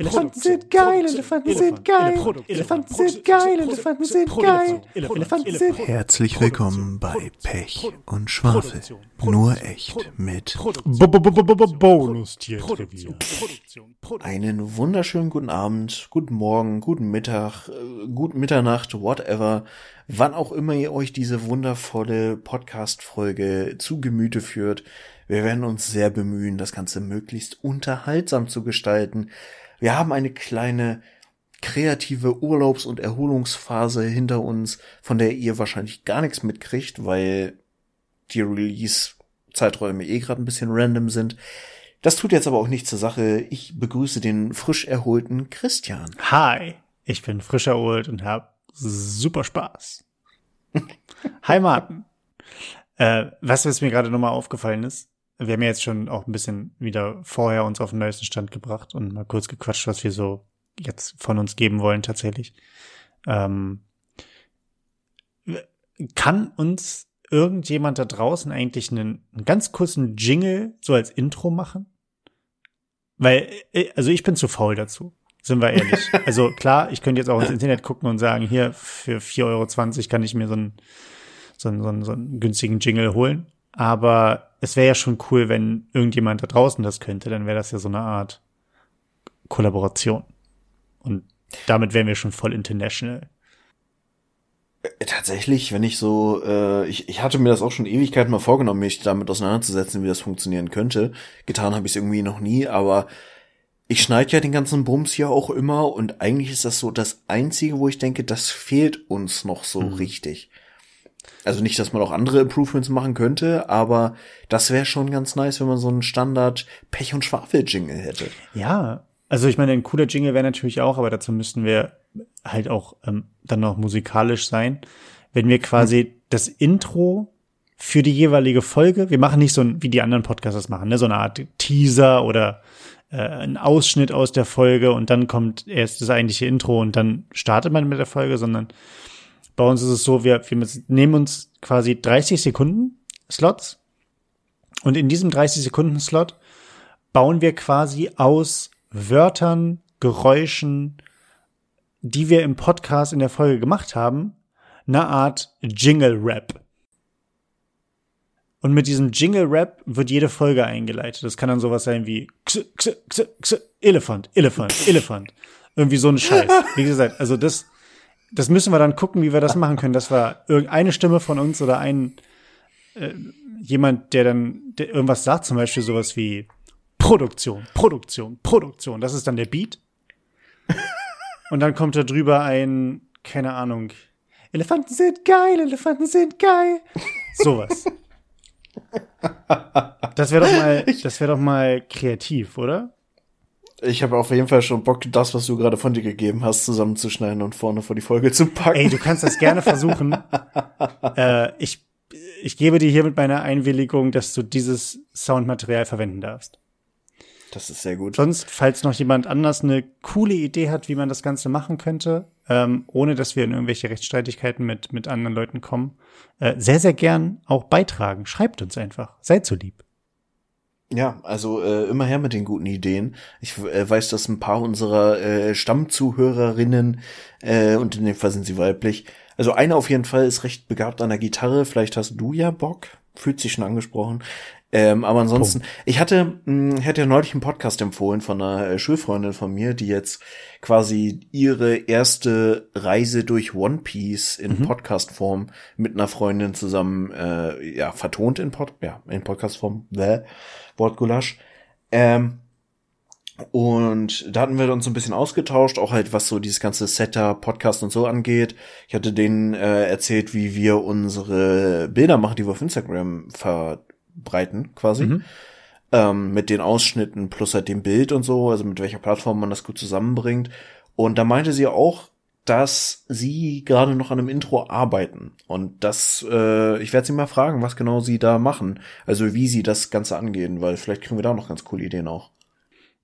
Elefanten sind geil, Elefanten sind geil, Elefanten sind geil, Elefanten sind geil, Elefanten sind Herzlich willkommen bei Pech und Schwafel. Nur echt mit Bonus-Tiertrivia. einen wunderschönen guten Abend, guten Morgen, guten Mittag, äh, guten Mitternacht, whatever, wann auch immer ihr euch diese wundervolle Podcast-Folge zu Gemüte führt. Wir werden uns sehr bemühen, das Ganze möglichst unterhaltsam zu gestalten. Wir haben eine kleine kreative Urlaubs- und Erholungsphase hinter uns, von der ihr wahrscheinlich gar nichts mitkriegt, weil die Release-Zeiträume eh gerade ein bisschen random sind. Das tut jetzt aber auch nichts zur Sache. Ich begrüße den frisch erholten Christian. Hi, ich bin frisch erholt und hab super Spaß. Hi Martin. Äh, was, was mir gerade nochmal aufgefallen ist, wir haben ja jetzt schon auch ein bisschen wieder vorher uns auf den neuesten Stand gebracht und mal kurz gequatscht, was wir so jetzt von uns geben wollen tatsächlich. Ähm, kann uns irgendjemand da draußen eigentlich einen, einen ganz kurzen Jingle so als Intro machen? Weil, äh, also ich bin zu faul dazu. Sind wir ehrlich. Also klar, ich könnte jetzt auch ins Internet gucken und sagen, hier für 4,20 Euro kann ich mir so einen, so einen, so einen, so einen günstigen Jingle holen. Aber es wäre ja schon cool, wenn irgendjemand da draußen das könnte, dann wäre das ja so eine Art Kollaboration. Und damit wären wir schon voll international. Äh, Tatsächlich, wenn ich so, äh, ich, ich hatte mir das auch schon Ewigkeiten mal vorgenommen, mich damit auseinanderzusetzen, wie das funktionieren könnte. Getan habe ich es irgendwie noch nie, aber ich schneide ja den ganzen Bums hier auch immer und eigentlich ist das so das Einzige, wo ich denke, das fehlt uns noch so Mhm. richtig. Also nicht, dass man auch andere Improvements machen könnte, aber das wäre schon ganz nice, wenn man so einen Standard Pech- und Schwafel-Jingle hätte. Ja, also ich meine, ein cooler Jingle wäre natürlich auch, aber dazu müssten wir halt auch ähm, dann noch musikalisch sein. Wenn wir quasi das Intro für die jeweilige Folge, wir machen nicht so ein, wie die anderen Podcasts das machen, ne, so eine Art Teaser oder äh, ein Ausschnitt aus der Folge und dann kommt erst das eigentliche Intro und dann startet man mit der Folge, sondern bei uns ist es so, wir, wir nehmen uns quasi 30 Sekunden Slots und in diesem 30 Sekunden Slot bauen wir quasi aus Wörtern, Geräuschen, die wir im Podcast in der Folge gemacht haben, eine Art Jingle-Rap. Und mit diesem Jingle-Rap wird jede Folge eingeleitet. Das kann dann sowas sein wie X, X, X, X, Elefant, Elefant, Elefant. Irgendwie so ein Scheiß. Wie gesagt, also das, das müssen wir dann gucken, wie wir das machen können. Das war irgendeine Stimme von uns oder ein äh, jemand, der dann der irgendwas sagt, zum Beispiel sowas wie Produktion, Produktion, Produktion. Das ist dann der Beat. Und dann kommt da drüber ein, keine Ahnung, Elefanten sind geil, Elefanten sind geil. Sowas. Das wäre doch mal, das wäre doch mal kreativ, oder? Ich habe auf jeden Fall schon Bock, das, was du gerade von dir gegeben hast, zusammenzuschneiden und vorne vor die Folge zu packen. Ey, du kannst das gerne versuchen. äh, ich, ich gebe dir hiermit meine Einwilligung, dass du dieses Soundmaterial verwenden darfst. Das ist sehr gut. Sonst, falls noch jemand anders eine coole Idee hat, wie man das Ganze machen könnte, ähm, ohne dass wir in irgendwelche Rechtsstreitigkeiten mit, mit anderen Leuten kommen, äh, sehr, sehr gern auch beitragen. Schreibt uns einfach. Seid so lieb. Ja, also äh, immer her mit den guten Ideen. Ich äh, weiß, dass ein paar unserer äh, Stammzuhörerinnen, äh, und in dem Fall sind sie weiblich, also eine auf jeden Fall ist recht begabt an der Gitarre. Vielleicht hast du ja Bock. Fühlt sich schon angesprochen. Ähm, aber ansonsten, ich hatte, mh, hätte ja neulich einen Podcast empfohlen von einer äh, Schulfreundin von mir, die jetzt quasi ihre erste Reise durch One Piece in Podcast-Form mit einer Freundin zusammen, äh, ja, vertont in Pod, ja, in Podcast-Form, bäh, Wortgulasch. Ähm, und da hatten wir uns so ein bisschen ausgetauscht, auch halt was so dieses ganze Setup, Podcast und so angeht. Ich hatte denen äh, erzählt, wie wir unsere Bilder machen, die wir auf Instagram verbreiten, quasi. Mhm. Ähm, mit den Ausschnitten plus halt dem Bild und so, also mit welcher Plattform man das gut zusammenbringt. Und da meinte sie auch, dass sie gerade noch an einem Intro arbeiten. Und das, äh, ich werde sie mal fragen, was genau sie da machen. Also wie sie das Ganze angehen, weil vielleicht kriegen wir da noch ganz coole Ideen auch.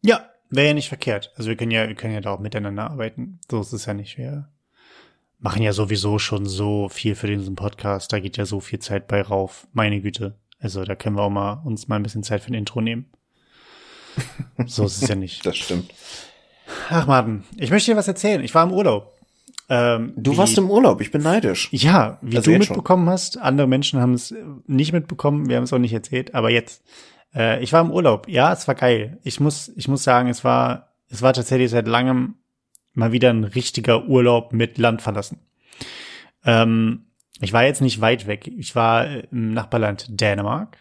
Ja, wäre ja nicht verkehrt. Also wir können ja, wir können ja da auch miteinander arbeiten. So ist es ja nicht. Wir machen ja sowieso schon so viel für diesen Podcast. Da geht ja so viel Zeit bei rauf. Meine Güte. Also da können wir auch mal uns mal ein bisschen Zeit für ein Intro nehmen. So ist es ja nicht. Das stimmt. ach Martin, ich möchte dir was erzählen. Ich war im Urlaub. Ähm, du wie, warst im Urlaub, ich bin neidisch. Ja, wie also du mitbekommen schon. hast. Andere Menschen haben es nicht mitbekommen, wir haben es auch nicht erzählt, aber jetzt. Äh, ich war im Urlaub. Ja, es war geil. Ich muss, ich muss sagen, es war, es war tatsächlich seit langem mal wieder ein richtiger Urlaub mit Land verlassen. Ähm, ich war jetzt nicht weit weg. Ich war im Nachbarland Dänemark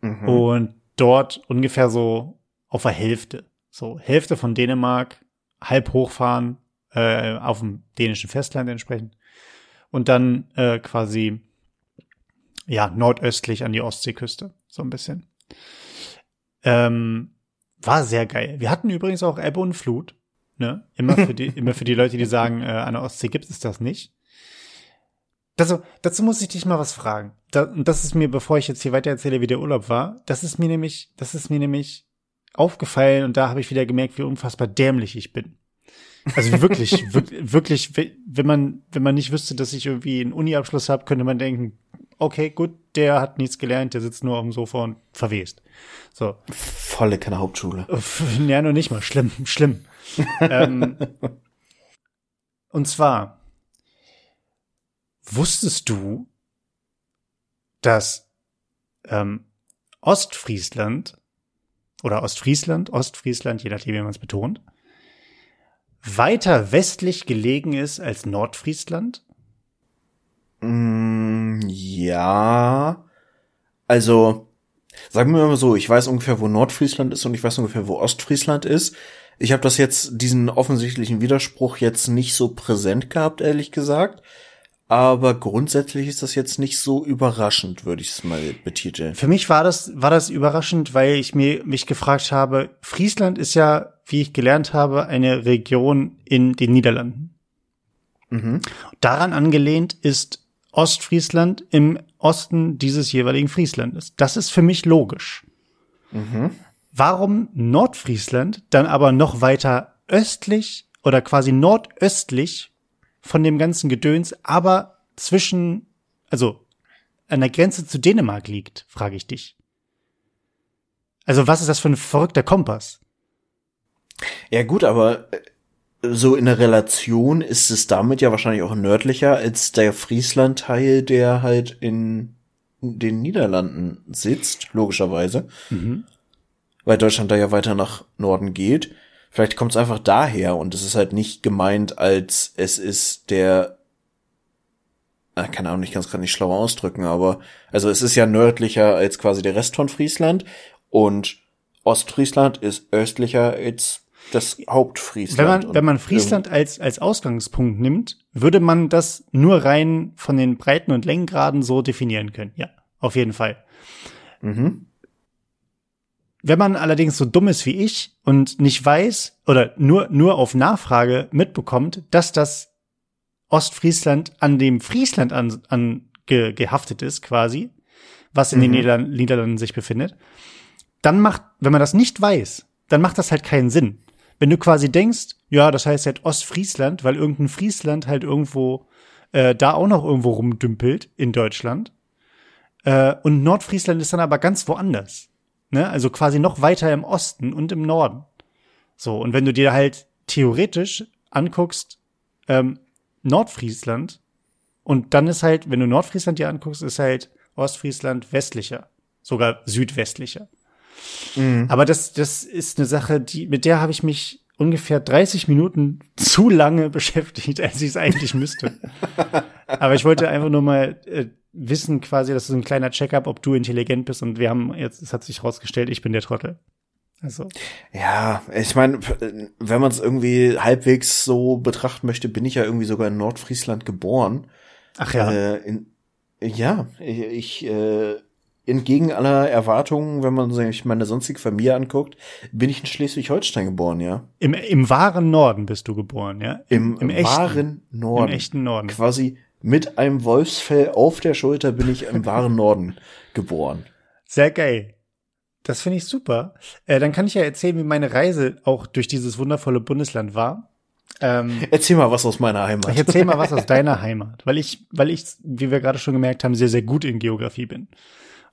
mhm. und dort ungefähr so auf der Hälfte. So Hälfte von Dänemark, halb hochfahren, äh, auf dem dänischen Festland entsprechend. Und dann äh, quasi ja nordöstlich an die Ostseeküste, so ein bisschen. Ähm, war sehr geil. Wir hatten übrigens auch Ebbe und Flut. Ne? Immer für die, immer für die Leute, die sagen, äh, an der Ostsee gibt es das nicht. Das, dazu muss ich dich mal was fragen. Da, und das ist mir, bevor ich jetzt hier weiter erzähle, wie der Urlaub war, das ist mir nämlich, das ist mir nämlich aufgefallen und da habe ich wieder gemerkt, wie unfassbar dämlich ich bin. Also wirklich, wirklich, wenn man, wenn man nicht wüsste, dass ich irgendwie einen Uni-Abschluss habe, könnte man denken, okay, gut, der hat nichts gelernt, der sitzt nur auf dem Sofa und verwest. So. Volle keine Hauptschule. Ja, nur nicht mal. Schlimm, schlimm. ähm, und zwar, wusstest du, dass ähm, Ostfriesland oder Ostfriesland, Ostfriesland, je nachdem, wie man es betont, weiter westlich gelegen ist als Nordfriesland? Mm, ja. Also, sagen wir mal so, ich weiß ungefähr, wo Nordfriesland ist und ich weiß ungefähr, wo Ostfriesland ist. Ich habe das jetzt, diesen offensichtlichen Widerspruch jetzt nicht so präsent gehabt, ehrlich gesagt. Aber grundsätzlich ist das jetzt nicht so überraschend, würde ich es mal betiteln. Für mich war das, war das überraschend, weil ich mir, mich gefragt habe, Friesland ist ja, wie ich gelernt habe, eine Region in den Niederlanden. Mhm. Daran angelehnt ist Ostfriesland im Osten dieses jeweiligen Frieslandes. Das ist für mich logisch. Mhm. Warum Nordfriesland dann aber noch weiter östlich oder quasi nordöstlich von dem ganzen Gedöns, aber zwischen, also an der Grenze zu Dänemark liegt, frage ich dich. Also was ist das für ein verrückter Kompass? Ja gut, aber äh, so in der Relation ist es damit ja wahrscheinlich auch nördlicher als der Friesland-Teil, der halt in den Niederlanden sitzt, logischerweise. Mhm. Weil Deutschland da ja weiter nach Norden geht. Vielleicht kommt es einfach daher und es ist halt nicht gemeint, als es ist der äh, keine Ahnung, ich kann es gerade nicht schlauer ausdrücken, aber also es ist ja nördlicher als quasi der Rest von Friesland und Ostfriesland ist östlicher als das Hauptfriesland. Wenn man, wenn man Friesland als, als Ausgangspunkt nimmt, würde man das nur rein von den Breiten und Längengraden so definieren können. Ja, auf jeden Fall. Mhm. Wenn man allerdings so dumm ist wie ich und nicht weiß oder nur, nur auf Nachfrage mitbekommt, dass das Ostfriesland an dem Friesland an, an ge, gehaftet ist, quasi, was in mhm. den Nieder Niederlanden sich befindet, dann macht, wenn man das nicht weiß, dann macht das halt keinen Sinn. Wenn du quasi denkst, ja, das heißt halt Ostfriesland, weil irgendein Friesland halt irgendwo äh, da auch noch irgendwo rumdümpelt in Deutschland. Äh, und Nordfriesland ist dann aber ganz woanders. Ne? Also quasi noch weiter im Osten und im Norden. So, und wenn du dir halt theoretisch anguckst, ähm, Nordfriesland, und dann ist halt, wenn du Nordfriesland dir anguckst, ist halt Ostfriesland westlicher, sogar südwestlicher. Mhm. Aber das, das ist eine Sache, die, mit der habe ich mich ungefähr 30 Minuten zu lange beschäftigt, als ich es eigentlich müsste. Aber ich wollte einfach nur mal äh, wissen quasi, das ist ein kleiner Checkup, ob du intelligent bist und wir haben jetzt, es hat sich rausgestellt, ich bin der Trottel. Also. Ja, ich meine, wenn man es irgendwie halbwegs so betrachten möchte, bin ich ja irgendwie sogar in Nordfriesland geboren. Ach ja. Äh, in, ja, ich, ich äh, entgegen aller Erwartungen, wenn man sich meine sonstige Familie anguckt, bin ich in Schleswig-Holstein geboren, ja. Im, Im wahren Norden bist du geboren, ja? Im, Im, im wahren echten, Norden. Im echten Norden. Quasi mit einem Wolfsfell auf der Schulter bin ich im wahren Norden geboren. Sehr geil. Das finde ich super. Äh, dann kann ich ja erzählen, wie meine Reise auch durch dieses wundervolle Bundesland war. Ähm, erzähl mal was aus meiner Heimat. Ich erzähl mal was aus deiner Heimat, weil ich, weil ich, wie wir gerade schon gemerkt haben, sehr, sehr gut in Geografie bin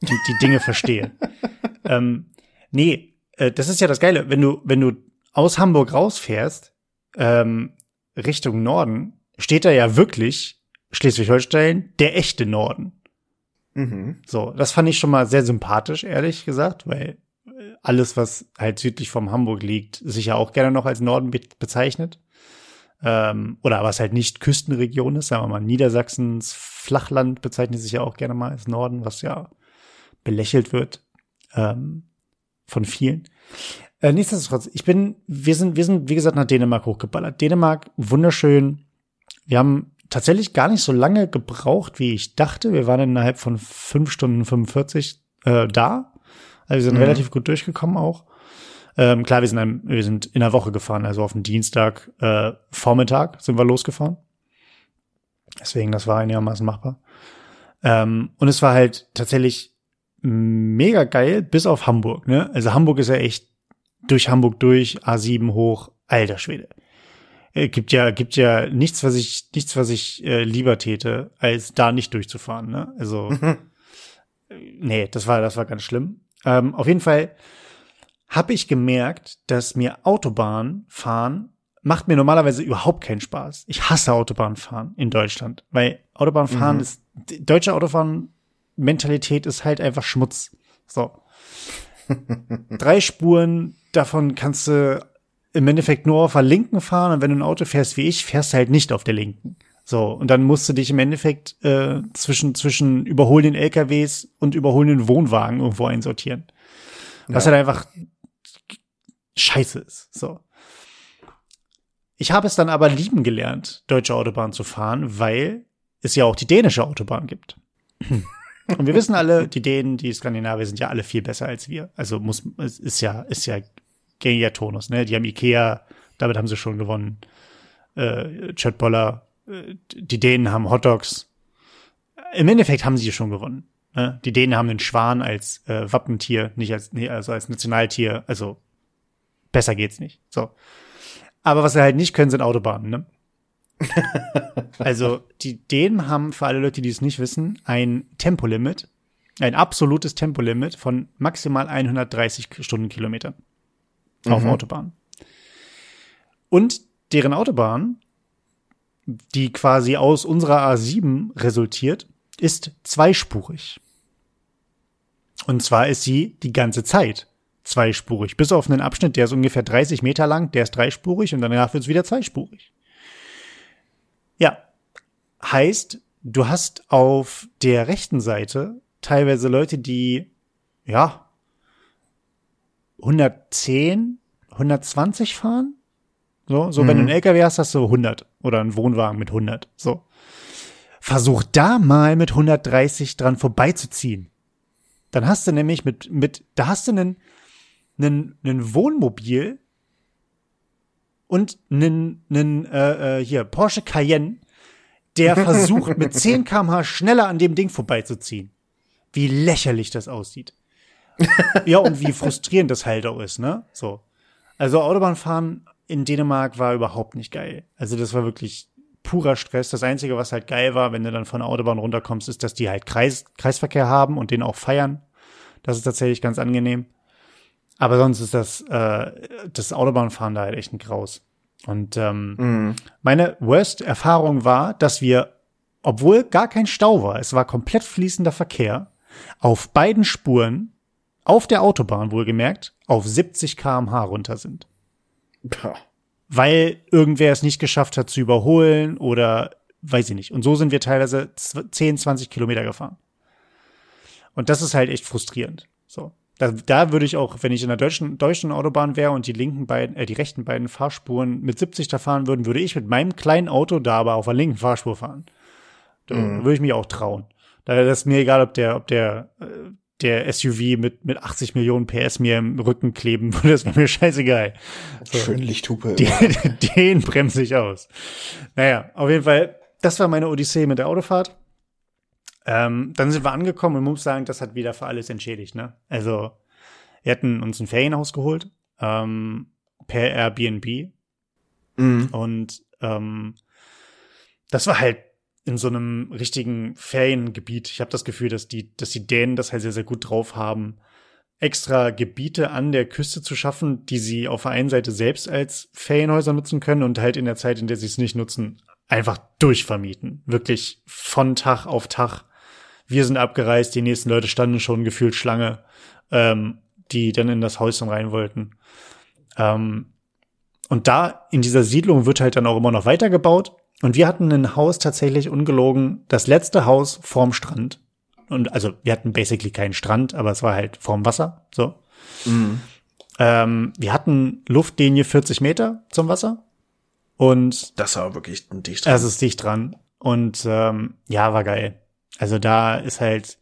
und die Dinge verstehe. ähm, nee, äh, das ist ja das Geile, wenn du, wenn du aus Hamburg rausfährst, ähm, Richtung Norden, steht da ja wirklich Schleswig-Holstein, der echte Norden. Mhm. So, das fand ich schon mal sehr sympathisch, ehrlich gesagt, weil äh, alles, was halt südlich vom Hamburg liegt, sich ja auch gerne noch als Norden be bezeichnet. Ähm, oder was halt nicht Küstenregion ist, sagen wir mal, Niedersachsens Flachland bezeichnet sich ja auch gerne mal als Norden, was ja belächelt wird ähm, von vielen. Äh, nichtsdestotrotz, ich bin, wir sind, wir sind, wie gesagt, nach Dänemark hochgeballert. Dänemark, wunderschön. Wir haben tatsächlich gar nicht so lange gebraucht, wie ich dachte. Wir waren innerhalb von fünf Stunden 45 äh, da. Also wir sind mhm. relativ gut durchgekommen auch. Ähm, klar, wir sind, ein, wir sind in der Woche gefahren, also auf den Dienstag äh, Vormittag sind wir losgefahren. Deswegen, das war einigermaßen machbar. Ähm, und es war halt tatsächlich mega geil, bis auf Hamburg. Ne? Also Hamburg ist ja echt durch Hamburg durch, A7 hoch, alter Schwede. Äh, gibt ja, gibt ja nichts, was ich, nichts, was ich äh, lieber täte, als da nicht durchzufahren. Ne? Also, nee, das war, das war ganz schlimm. Ähm, auf jeden Fall habe ich gemerkt, dass mir Autobahn fahren macht mir normalerweise überhaupt keinen Spaß. Ich hasse Autobahnfahren in Deutschland, weil Autobahnfahren mhm. ist, deutsche Autofahren-Mentalität ist halt einfach Schmutz. So. Drei Spuren, davon kannst du im Endeffekt nur auf der linken fahren und wenn du ein Auto fährst wie ich, fährst du halt nicht auf der linken. So, und dann musst du dich im Endeffekt äh, zwischen, zwischen überholenden LKWs und überholenden Wohnwagen irgendwo einsortieren. Was ja. halt einfach scheiße ist. So. Ich habe es dann aber lieben gelernt, deutsche Autobahn zu fahren, weil es ja auch die dänische Autobahn gibt. Und wir wissen alle, die Dänen, die Skandinavier sind ja alle viel besser als wir. Also muss, es ist ja, ist ja gängiger Tonus, ne? Die haben Ikea, damit haben sie schon gewonnen. Äh, Chatboller, äh, die Dänen haben Hotdogs. Im Endeffekt haben sie schon gewonnen. Ne? Die Dänen haben den Schwan als äh, Wappentier, nicht als, nee, also als Nationaltier. Also besser geht's nicht. So. Aber was sie halt nicht können, sind Autobahnen, ne? also, die Dänen haben, für alle Leute, die es nicht wissen, ein Tempolimit, ein absolutes Tempolimit von maximal 130 Stundenkilometern mhm. auf Autobahnen. Und deren Autobahn, die quasi aus unserer A7 resultiert, ist zweispurig. Und zwar ist sie die ganze Zeit zweispurig. Bis auf einen Abschnitt, der ist ungefähr 30 Meter lang, der ist dreispurig und danach wird es wieder zweispurig. Ja. Heißt, du hast auf der rechten Seite teilweise Leute, die, ja, 110, 120 fahren. So, so mhm. wenn du einen LKW hast, hast du 100 oder einen Wohnwagen mit 100. So. Versuch da mal mit 130 dran vorbeizuziehen. Dann hast du nämlich mit, mit, da hast du einen, einen, einen Wohnmobil und einen, einen äh, äh, hier Porsche Cayenne, der versucht mit 10 km/h schneller an dem Ding vorbeizuziehen. Wie lächerlich das aussieht. ja, und wie frustrierend das halt auch ist, ne? So. Also Autobahnfahren in Dänemark war überhaupt nicht geil. Also das war wirklich purer Stress. Das Einzige, was halt geil war, wenn du dann von der Autobahn runterkommst, ist, dass die halt Kreis, Kreisverkehr haben und den auch feiern. Das ist tatsächlich ganz angenehm. Aber sonst ist das, äh, das Autobahnfahren da halt echt ein Graus. Und ähm, mhm. meine Worst-Erfahrung war, dass wir, obwohl gar kein Stau war, es war komplett fließender Verkehr, auf beiden Spuren, auf der Autobahn wohlgemerkt, auf 70 kmh runter sind. Puh. Weil irgendwer es nicht geschafft hat zu überholen oder weiß ich nicht. Und so sind wir teilweise 10, 20 Kilometer gefahren. Und das ist halt echt frustrierend. So. Da, da würde ich auch, wenn ich in der deutschen, deutschen Autobahn wäre und die linken beiden, äh, die rechten beiden Fahrspuren mit 70 da fahren würden, würde ich mit meinem kleinen Auto da aber auf der linken Fahrspur fahren. Da mhm. würde ich mich auch trauen. Da ist mir egal, ob der, ob der, äh, der SUV mit, mit 80 Millionen PS mir im Rücken kleben würde, das wäre mir scheißegal. So. Schön Lichthupe. Den, den bremse ich aus. Naja, auf jeden Fall, das war meine Odyssee mit der Autofahrt. Ähm, dann sind wir angekommen und muss sagen, das hat wieder für alles entschädigt. Ne? Also wir hatten uns ein Ferienhaus geholt ähm, per Airbnb mhm. und ähm, das war halt in so einem richtigen Feriengebiet. Ich habe das Gefühl, dass die, dass die Dänen das halt sehr, sehr gut drauf haben. extra Gebiete an der Küste zu schaffen, die sie auf der einen Seite selbst als Ferienhäuser nutzen können und halt in der Zeit, in der sie es nicht nutzen, einfach durchvermieten. Wirklich von Tag auf Tag. Wir sind abgereist, die nächsten Leute standen schon gefühlt Schlange, ähm, die dann in das Häuschen rein wollten. Ähm, und da in dieser Siedlung wird halt dann auch immer noch weitergebaut. Und wir hatten ein Haus tatsächlich ungelogen, das letzte Haus vorm Strand. Und also wir hatten basically keinen Strand, aber es war halt vorm Wasser. So. Mhm. Ähm, wir hatten Luftlinie 40 Meter zum Wasser. Und das war wirklich dicht dran. Das ist dicht dran. Und ähm, ja, war geil. Also da ist halt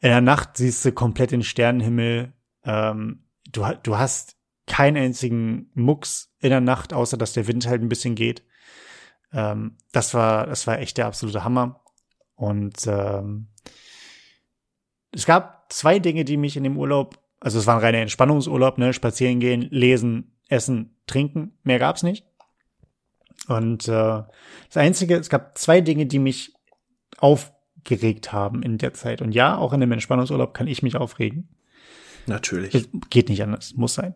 in der Nacht siehst du komplett den Sternenhimmel. Ähm, du, du hast keinen einzigen Mucks in der Nacht, außer dass der Wind halt ein bisschen geht. Ähm, das war, das war echt der absolute Hammer. Und ähm, es gab zwei Dinge, die mich in dem Urlaub, also es war ein reiner Entspannungsurlaub, ne, spazieren gehen, lesen, essen, trinken, mehr gab's nicht. Und äh, das Einzige, es gab zwei Dinge, die mich aufgeregt haben in der Zeit. Und ja, auch in dem Entspannungsurlaub kann ich mich aufregen. Natürlich. Es geht nicht anders, muss sein.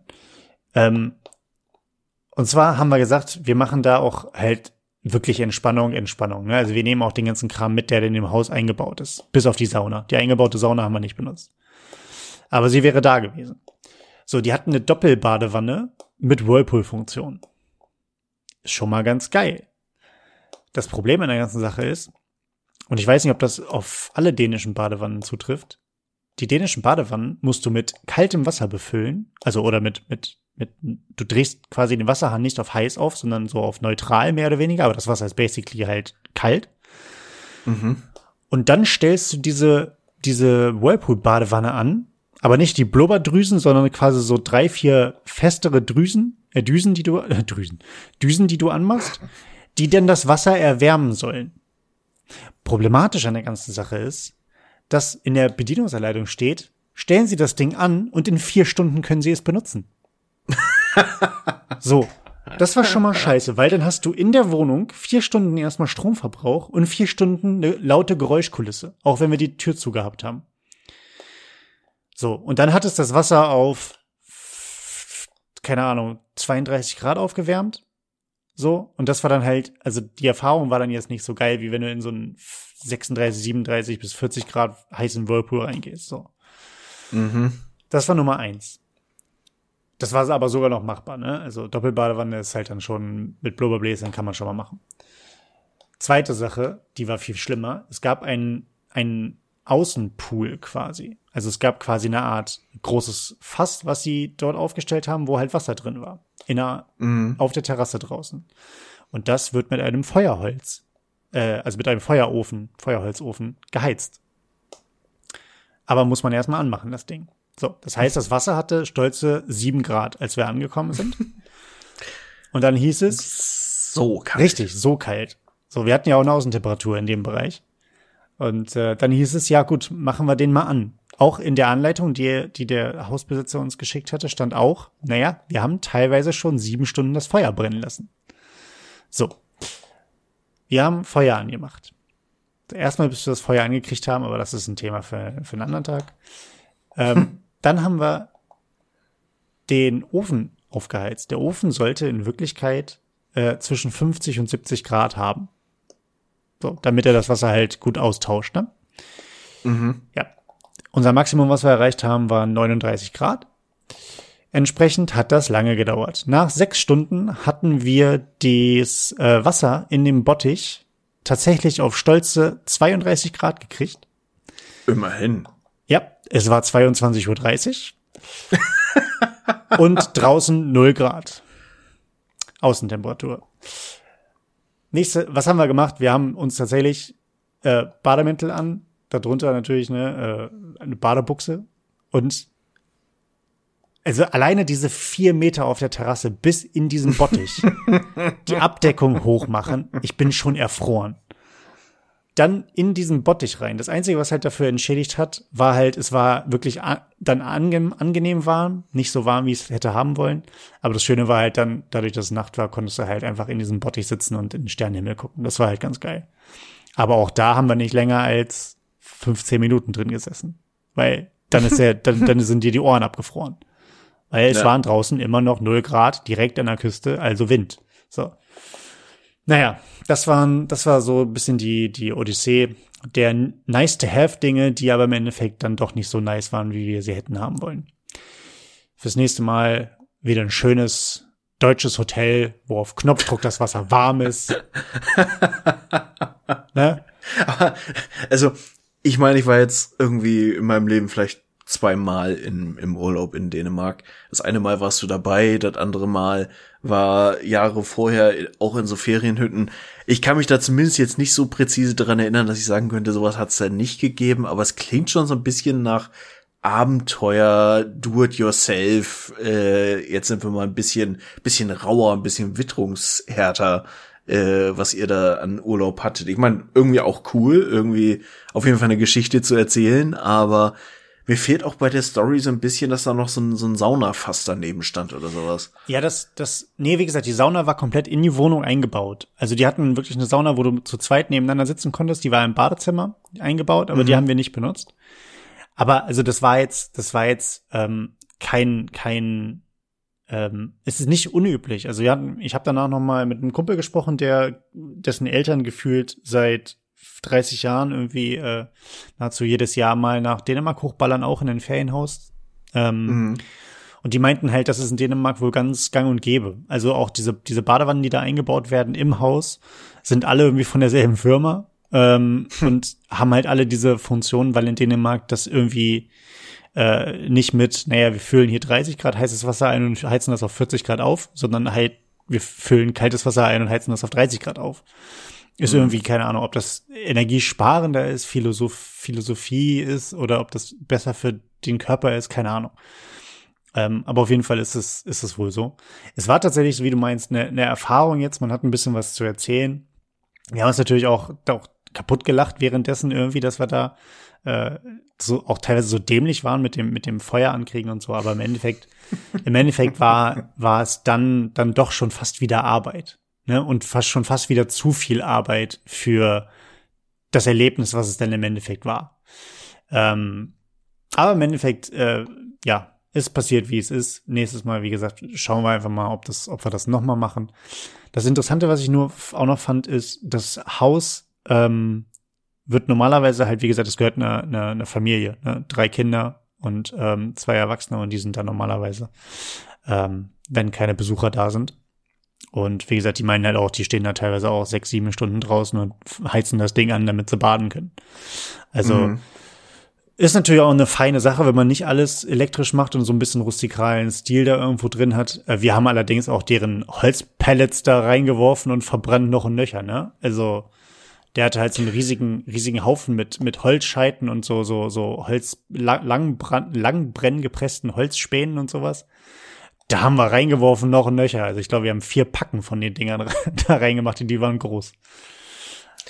Ähm, und zwar haben wir gesagt, wir machen da auch halt wirklich Entspannung, Entspannung. Ne? Also wir nehmen auch den ganzen Kram mit, der in dem Haus eingebaut ist. Bis auf die Sauna. Die eingebaute Sauna haben wir nicht benutzt. Aber sie wäre da gewesen. So, die hatten eine Doppelbadewanne mit Whirlpool-Funktion. Schon mal ganz geil. Das Problem in der ganzen Sache ist, und ich weiß nicht, ob das auf alle dänischen Badewannen zutrifft, die dänischen Badewannen musst du mit kaltem Wasser befüllen, also oder mit, mit mit, du drehst quasi den Wasserhahn nicht auf heiß auf, sondern so auf neutral mehr oder weniger, aber das Wasser ist basically halt kalt. Mhm. Und dann stellst du diese, diese Whirlpool-Badewanne an, aber nicht die Blubberdrüsen, sondern quasi so drei, vier festere Drüsen, äh, Düsen, die du, äh, Drüsen, Düsen, die du anmachst, die denn das Wasser erwärmen sollen. Problematisch an der ganzen Sache ist, dass in der Bedienungsanleitung steht, stellen Sie das Ding an und in vier Stunden können Sie es benutzen so. Das war schon mal scheiße, weil dann hast du in der Wohnung vier Stunden erstmal Stromverbrauch und vier Stunden eine laute Geräuschkulisse, auch wenn wir die Tür zugehabt haben. So, und dann hat es das Wasser auf, keine Ahnung, 32 Grad aufgewärmt. So, und das war dann halt, also die Erfahrung war dann jetzt nicht so geil, wie wenn du in so einen 36, 37 bis 40 Grad heißen Whirlpool reingehst. So. Mhm. Das war Nummer eins. Das war aber sogar noch machbar, ne? Also Doppelbadewanne ist halt dann schon mit Blubberbläschen kann man schon mal machen. Zweite Sache, die war viel schlimmer. Es gab einen, einen Außenpool quasi. Also es gab quasi eine Art großes Fass, was sie dort aufgestellt haben, wo halt Wasser drin war. In einer, mhm. auf der Terrasse draußen. Und das wird mit einem Feuerholz, äh, also mit einem Feuerofen, Feuerholzofen geheizt. Aber muss man erstmal anmachen, das Ding. So, das heißt, das Wasser hatte stolze sieben Grad, als wir angekommen sind. Und dann hieß es so kalt. Richtig, so kalt. So, wir hatten ja auch eine Außentemperatur in dem Bereich. Und äh, dann hieß es, ja gut, machen wir den mal an. Auch in der Anleitung, die, die der Hausbesitzer uns geschickt hatte, stand auch, naja, wir haben teilweise schon sieben Stunden das Feuer brennen lassen. So. Wir haben Feuer angemacht. Erstmal, bis wir das Feuer angekriegt haben, aber das ist ein Thema für, für einen anderen Tag. Ähm, Dann haben wir den Ofen aufgeheizt. Der Ofen sollte in Wirklichkeit äh, zwischen 50 und 70 Grad haben. So, damit er das Wasser halt gut austauscht, ne? Mhm. Ja. Unser Maximum, was wir erreicht haben, war 39 Grad. Entsprechend hat das lange gedauert. Nach sechs Stunden hatten wir das äh, Wasser in dem Bottich tatsächlich auf stolze 32 Grad gekriegt. Immerhin. Ja, es war 22.30 Uhr. und draußen 0 Grad. Außentemperatur. Nächste, was haben wir gemacht? Wir haben uns tatsächlich äh, Bademäntel an, darunter natürlich ne, äh, eine Badebuchse und also alleine diese vier Meter auf der Terrasse bis in diesen Bottich die Abdeckung hochmachen, ich bin schon erfroren dann in diesen Bottich rein. Das Einzige, was halt dafür entschädigt hat, war halt, es war wirklich dann ange angenehm warm, nicht so warm, wie es hätte haben wollen. Aber das Schöne war halt dann, dadurch, dass es Nacht war, konntest du halt einfach in diesem Bottich sitzen und in den Sternenhimmel gucken. Das war halt ganz geil. Aber auch da haben wir nicht länger als 15 Minuten drin gesessen. Weil dann ist der, dann, dann sind dir die Ohren abgefroren. Weil es ja. waren draußen immer noch null Grad direkt an der Küste, also Wind. So. Naja, das waren, das war so ein bisschen die, die Odyssee der nice to have Dinge, die aber im Endeffekt dann doch nicht so nice waren, wie wir sie hätten haben wollen. Fürs nächste Mal wieder ein schönes deutsches Hotel, wo auf Knopfdruck das Wasser warm ist. ne? also, ich meine, ich war jetzt irgendwie in meinem Leben vielleicht zweimal in, im Urlaub in Dänemark. Das eine Mal warst du dabei, das andere Mal war Jahre vorher auch in so Ferienhütten. Ich kann mich da zumindest jetzt nicht so präzise dran erinnern, dass ich sagen könnte, sowas hat es da nicht gegeben, aber es klingt schon so ein bisschen nach Abenteuer, do-it-yourself. Äh, jetzt sind wir mal ein bisschen, bisschen rauer, ein bisschen witterungshärter, äh, was ihr da an Urlaub hattet. Ich meine, irgendwie auch cool, irgendwie auf jeden Fall eine Geschichte zu erzählen, aber mir fehlt auch bei der Story so ein bisschen, dass da noch so ein, so ein Saunafass daneben stand oder sowas. Ja, das, das, nee, wie gesagt, die Sauna war komplett in die Wohnung eingebaut. Also die hatten wirklich eine Sauna, wo du zu zweit nebeneinander sitzen konntest. Die war im Badezimmer eingebaut, aber mhm. die haben wir nicht benutzt. Aber also das war jetzt, das war jetzt ähm, kein, kein, ähm, es ist nicht unüblich. Also ja, ich habe danach noch mal mit einem Kumpel gesprochen, der dessen Eltern gefühlt seit 30 Jahren irgendwie äh, nahezu jedes Jahr mal nach Dänemark hochballern, auch in ein Ferienhaus. Ähm, mhm. Und die meinten halt, das ist in Dänemark wohl ganz gang und gäbe. Also auch diese, diese Badewannen, die da eingebaut werden im Haus, sind alle irgendwie von derselben Firma ähm, hm. und haben halt alle diese Funktionen, weil in Dänemark das irgendwie äh, nicht mit, naja, wir füllen hier 30 Grad heißes Wasser ein und heizen das auf 40 Grad auf, sondern halt, wir füllen kaltes Wasser ein und heizen das auf 30 Grad auf. Ist mhm. irgendwie, keine Ahnung, ob das energiesparender ist, Philosoph Philosophie ist oder ob das besser für den Körper ist, keine Ahnung. Ähm, aber auf jeden Fall ist es, ist es wohl so. Es war tatsächlich, wie du meinst, eine, eine Erfahrung jetzt. Man hat ein bisschen was zu erzählen. Wir haben uns natürlich auch, auch kaputt gelacht währenddessen irgendwie, dass wir da äh, so auch teilweise so dämlich waren mit dem mit dem Feuer ankriegen und so. Aber im Endeffekt, im Endeffekt war war es dann dann doch schon fast wieder Arbeit ne, und fast schon fast wieder zu viel Arbeit für das Erlebnis, was es dann im Endeffekt war. Ähm, aber im Endeffekt, äh, ja, ist passiert, wie es ist. Nächstes Mal, wie gesagt, schauen wir einfach mal, ob das, ob wir das nochmal machen. Das Interessante, was ich nur auch noch fand, ist, das Haus ähm, wird normalerweise halt, wie gesagt, es gehört einer eine, eine Familie, ne? drei Kinder und ähm, zwei Erwachsene und die sind da normalerweise, ähm, wenn keine Besucher da sind. Und wie gesagt, die meinen halt auch, die stehen da teilweise auch sechs, sieben Stunden draußen und heizen das Ding an, damit sie baden können. Also mhm. ist natürlich auch eine feine Sache, wenn man nicht alles elektrisch macht und so ein bisschen rustikalen Stil da irgendwo drin hat. Äh, wir haben allerdings auch deren Holzpellets da reingeworfen und verbrannt noch und nöcher, ne? Also der hatte halt so einen riesigen, riesigen Haufen mit, mit Holzscheiten und so, so, so Holz, lang, lang, lang brenngepressten Holzspänen und sowas da haben wir reingeworfen noch ein Nöcher. Also ich glaube, wir haben vier Packen von den Dingern da reingemacht und die waren groß.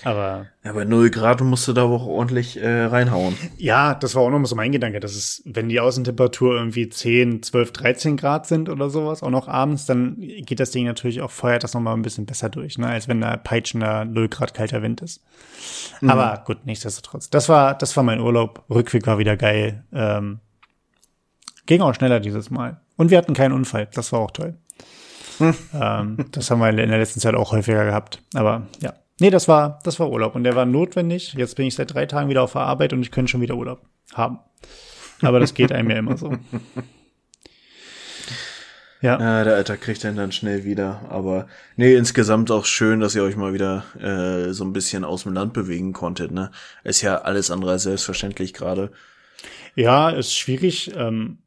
Aber. Ja, bei null Grad musst du da auch ordentlich äh, reinhauen. Ja, das war auch noch so mein Gedanke. Das ist, wenn die Außentemperatur irgendwie 10, 12, 13 Grad sind oder sowas, auch noch abends, dann geht das Ding natürlich auch, feuert das nochmal ein bisschen besser durch, ne, als wenn da peitschender null Grad kalter Wind ist. Mhm. Aber gut, nichtsdestotrotz. Das war, das war mein Urlaub. Rückweg war wieder geil. Ähm, ging auch schneller dieses Mal. Und wir hatten keinen Unfall. Das war auch toll. Hm. Ähm, das haben wir in der letzten Zeit auch häufiger gehabt. Aber ja. Nee, das war, das war Urlaub. Und der war notwendig. Jetzt bin ich seit drei Tagen wieder auf der Arbeit und ich könnte schon wieder Urlaub haben. Aber das geht einem ja immer so. Ja. ja. Der Alter kriegt einen dann schnell wieder. Aber nee, insgesamt auch schön, dass ihr euch mal wieder äh, so ein bisschen aus dem Land bewegen konntet. Ne? Ist ja alles andere als selbstverständlich gerade. Ja, ist schwierig. Ähm,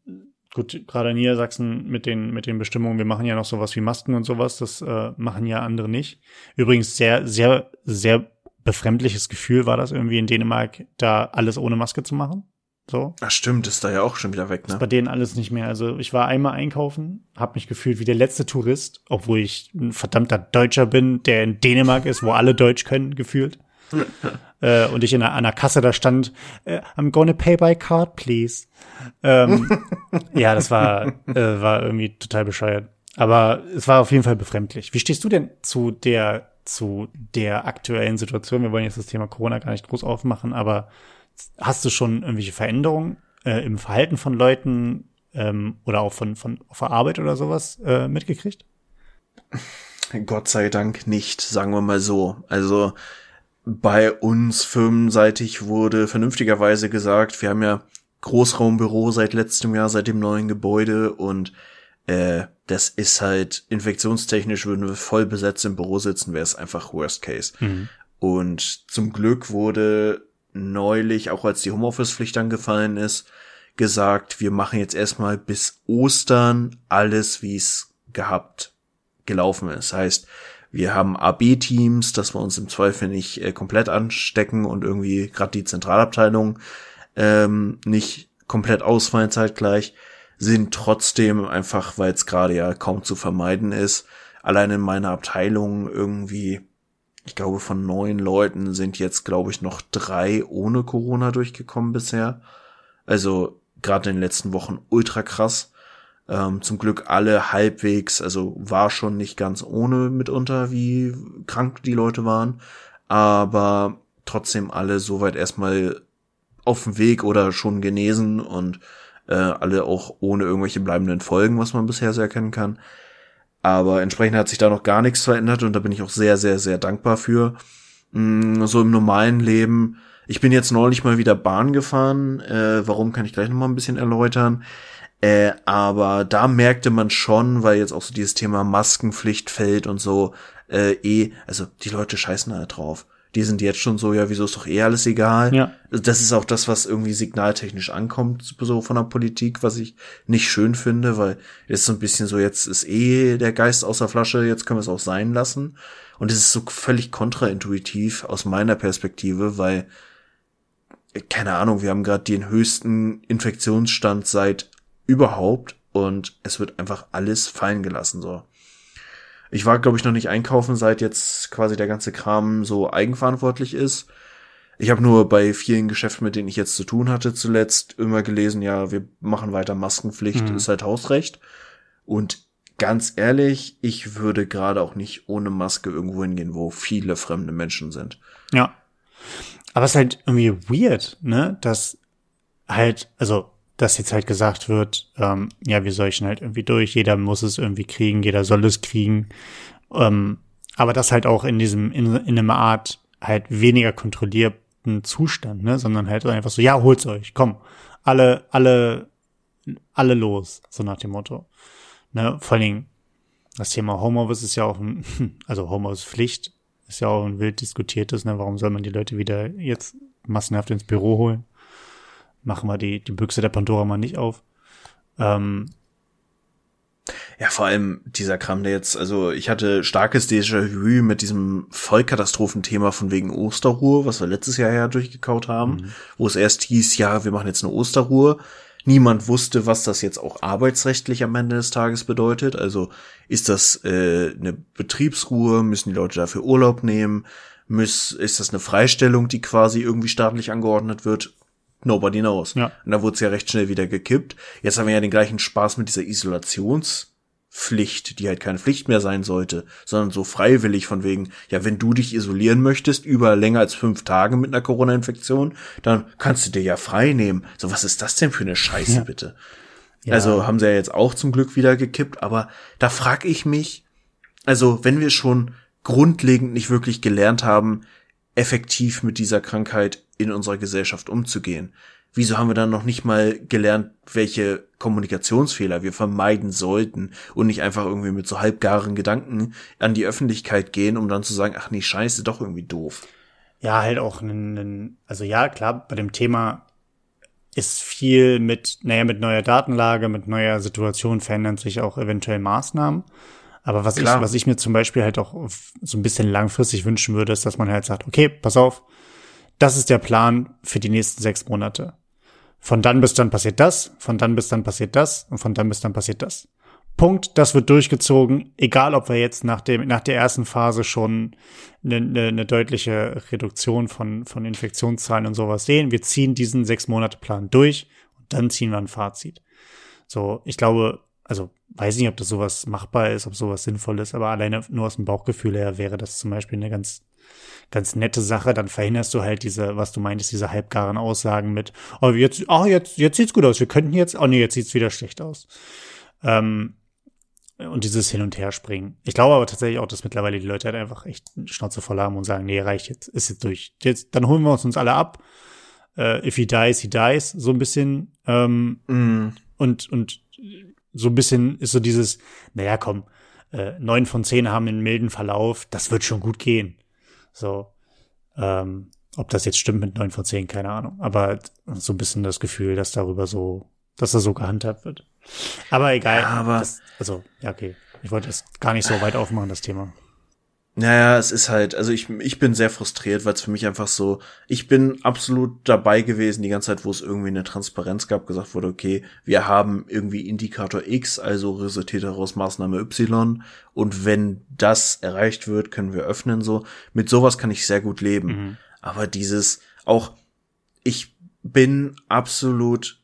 gut, gerade in Niedersachsen mit den, mit den Bestimmungen, wir machen ja noch sowas wie Masken und sowas, das äh, machen ja andere nicht. Übrigens sehr, sehr, sehr befremdliches Gefühl war das irgendwie in Dänemark, da alles ohne Maske zu machen. So. Ach stimmt, ist da ja auch schon wieder weg, ne? Ist bei denen alles nicht mehr. Also ich war einmal einkaufen, habe mich gefühlt wie der letzte Tourist, obwohl ich ein verdammter Deutscher bin, der in Dänemark ist, wo alle Deutsch können, gefühlt. äh, und ich in einer, einer Kasse da stand, äh, I'm gonna pay by card, please. Ähm, ja, das war, äh, war irgendwie total bescheuert. Aber es war auf jeden Fall befremdlich. Wie stehst du denn zu der, zu der aktuellen Situation? Wir wollen jetzt das Thema Corona gar nicht groß aufmachen, aber hast du schon irgendwelche Veränderungen äh, im Verhalten von Leuten ähm, oder auch von, von auf der Arbeit oder sowas äh, mitgekriegt? Gott sei Dank nicht, sagen wir mal so. Also bei uns firmenseitig wurde vernünftigerweise gesagt, wir haben ja Großraumbüro seit letztem Jahr, seit dem neuen Gebäude und äh, das ist halt infektionstechnisch würden wir voll besetzt im Büro sitzen, wäre es einfach Worst Case. Mhm. Und zum Glück wurde neulich, auch als die Homeoffice-Pflicht angefallen ist, gesagt, wir machen jetzt erstmal bis Ostern alles, wie es gehabt gelaufen ist. Heißt, wir haben AB-Teams, dass wir uns im Zweifel nicht äh, komplett anstecken und irgendwie gerade die Zentralabteilung ähm, nicht komplett ausfallen zeitgleich, sind trotzdem einfach, weil es gerade ja kaum zu vermeiden ist, allein in meiner Abteilung irgendwie, ich glaube, von neun Leuten sind jetzt, glaube ich, noch drei ohne Corona durchgekommen bisher. Also gerade in den letzten Wochen ultra krass. Ähm, zum Glück alle halbwegs, also war schon nicht ganz ohne mitunter, wie krank die Leute waren, aber trotzdem alle soweit erstmal auf dem Weg oder schon genesen und äh, alle auch ohne irgendwelche bleibenden Folgen, was man bisher so erkennen kann. Aber entsprechend hat sich da noch gar nichts verändert und da bin ich auch sehr, sehr, sehr dankbar für. Mm, so im normalen Leben. Ich bin jetzt neulich mal wieder Bahn gefahren. Äh, warum kann ich gleich noch mal ein bisschen erläutern. Äh, aber da merkte man schon, weil jetzt auch so dieses Thema Maskenpflicht fällt und so, äh, eh, also die Leute scheißen da drauf. Die sind jetzt schon so, ja, wieso ist doch eh alles egal. Ja. Also das ist auch das, was irgendwie signaltechnisch ankommt, so von der Politik, was ich nicht schön finde, weil jetzt so ein bisschen so, jetzt ist eh der Geist aus der Flasche, jetzt können wir es auch sein lassen. Und es ist so völlig kontraintuitiv aus meiner Perspektive, weil, keine Ahnung, wir haben gerade den höchsten Infektionsstand seit überhaupt und es wird einfach alles fallen gelassen so. Ich war, glaube ich, noch nicht einkaufen, seit jetzt quasi der ganze Kram so eigenverantwortlich ist. Ich habe nur bei vielen Geschäften, mit denen ich jetzt zu tun hatte, zuletzt immer gelesen, ja, wir machen weiter Maskenpflicht, mhm. ist halt Hausrecht. Und ganz ehrlich, ich würde gerade auch nicht ohne Maske irgendwo hingehen, wo viele fremde Menschen sind. Ja. Aber es ist halt irgendwie weird, ne, dass halt, also dass jetzt halt gesagt wird, ähm, ja, wir solchen halt irgendwie durch, jeder muss es irgendwie kriegen, jeder soll es kriegen. Ähm, aber das halt auch in diesem, in, in einer Art halt weniger kontrollierten Zustand, ne, sondern halt einfach so, ja, holt's euch, komm, alle, alle, alle los, so nach dem Motto. Ne, vor allen Dingen, das Thema Homeoffice ist ja auch ein, also Homeoffice-Pflicht ist ja auch ein wild diskutiertes, ne, warum soll man die Leute wieder jetzt massenhaft ins Büro holen? Machen wir die, die Büchse der Pandora mal nicht auf. Ähm, ja, vor allem dieser Kram, der jetzt, also ich hatte starkes Déjà-vu mit diesem Vollkatastrophenthema von wegen Osterruhe, was wir letztes Jahr ja durchgekaut haben, mhm. wo es erst hieß, ja, wir machen jetzt eine Osterruhe. Niemand wusste, was das jetzt auch arbeitsrechtlich am Ende des Tages bedeutet. Also ist das äh, eine Betriebsruhe? Müssen die Leute dafür Urlaub nehmen? Muss, ist das eine Freistellung, die quasi irgendwie staatlich angeordnet wird? Nobody knows. Ja. Und da wurde es ja recht schnell wieder gekippt. Jetzt haben wir ja den gleichen Spaß mit dieser Isolationspflicht, die halt keine Pflicht mehr sein sollte, sondern so freiwillig von wegen, ja, wenn du dich isolieren möchtest über länger als fünf Tage mit einer Corona-Infektion, dann kannst du dir ja frei nehmen. So, was ist das denn für eine Scheiße, ja. bitte? Ja. Also haben sie ja jetzt auch zum Glück wieder gekippt, aber da frag ich mich, also wenn wir schon grundlegend nicht wirklich gelernt haben, effektiv mit dieser Krankheit in unserer Gesellschaft umzugehen. Wieso haben wir dann noch nicht mal gelernt, welche Kommunikationsfehler wir vermeiden sollten und nicht einfach irgendwie mit so halbgaren Gedanken an die Öffentlichkeit gehen, um dann zu sagen, ach nee, scheiße, doch irgendwie doof. Ja, halt auch ein, also ja, klar, bei dem Thema ist viel mit, naja, mit neuer Datenlage, mit neuer Situation verändern sich auch eventuell Maßnahmen. Aber was Klar. ich, was ich mir zum Beispiel halt auch so ein bisschen langfristig wünschen würde, ist, dass man halt sagt, okay, pass auf, das ist der Plan für die nächsten sechs Monate. Von dann bis dann passiert das, von dann bis dann passiert das und von dann bis dann passiert das. Punkt, das wird durchgezogen, egal ob wir jetzt nach dem, nach der ersten Phase schon eine, eine, eine deutliche Reduktion von, von Infektionszahlen und sowas sehen. Wir ziehen diesen sechs Monate Plan durch und dann ziehen wir ein Fazit. So, ich glaube, also weiß nicht, ob das sowas machbar ist, ob sowas sinnvoll ist, aber alleine nur aus dem Bauchgefühl her wäre das zum Beispiel eine ganz, ganz nette Sache. Dann verhinderst du halt diese, was du meintest, diese halbgaren Aussagen mit, oh, jetzt, oh, jetzt, jetzt sieht's gut aus, wir könnten jetzt, oh nee, jetzt sieht's wieder schlecht aus. Ähm, und dieses Hin- und Herspringen. Ich glaube aber tatsächlich auch, dass mittlerweile die Leute halt einfach echt Schnauze voll haben und sagen, nee, reicht jetzt, ist jetzt durch. Jetzt, dann holen wir uns uns alle ab. Uh, if he dies, he dies, so ein bisschen. Ähm, mm. Und, und so ein bisschen ist so dieses, naja, komm, äh, neun von zehn haben einen milden Verlauf, das wird schon gut gehen. So, ähm, ob das jetzt stimmt mit neun von zehn, keine Ahnung. Aber so ein bisschen das Gefühl, dass darüber so, dass da so gehandhabt wird. Aber egal. Ja, aber das, also, ja, okay. Ich wollte es gar nicht so weit aufmachen, das Thema. Naja, es ist halt, also ich, ich bin sehr frustriert, weil es für mich einfach so, ich bin absolut dabei gewesen, die ganze Zeit, wo es irgendwie eine Transparenz gab, gesagt wurde, okay, wir haben irgendwie Indikator X, also resultiert daraus Maßnahme Y und wenn das erreicht wird, können wir öffnen, so. Mit sowas kann ich sehr gut leben. Mhm. Aber dieses, auch, ich bin absolut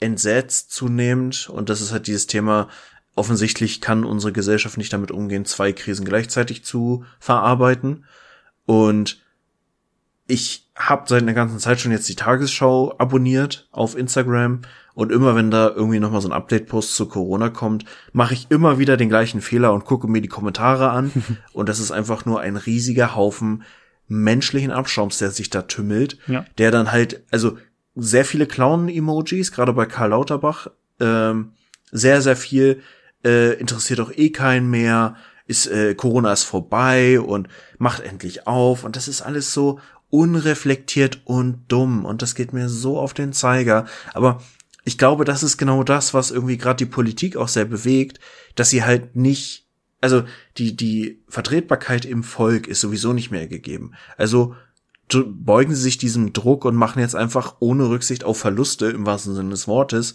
entsetzt zunehmend und das ist halt dieses Thema, offensichtlich kann unsere Gesellschaft nicht damit umgehen, zwei Krisen gleichzeitig zu verarbeiten. Und ich habe seit einer ganzen Zeit schon jetzt die Tagesschau abonniert auf Instagram und immer wenn da irgendwie noch mal so ein Update-Post zu Corona kommt, mache ich immer wieder den gleichen Fehler und gucke mir die Kommentare an und das ist einfach nur ein riesiger Haufen menschlichen Abschaums, der sich da tümmelt, ja. der dann halt also sehr viele Clown-Emojis, gerade bei Karl Lauterbach, ähm, sehr sehr viel äh, interessiert auch eh keinen mehr, ist äh, Corona ist vorbei und macht endlich auf und das ist alles so unreflektiert und dumm und das geht mir so auf den Zeiger, aber ich glaube, das ist genau das, was irgendwie gerade die Politik auch sehr bewegt, dass sie halt nicht, also die die Vertretbarkeit im Volk ist sowieso nicht mehr gegeben. Also beugen sie sich diesem Druck und machen jetzt einfach ohne Rücksicht auf Verluste im wahrsten Sinne des Wortes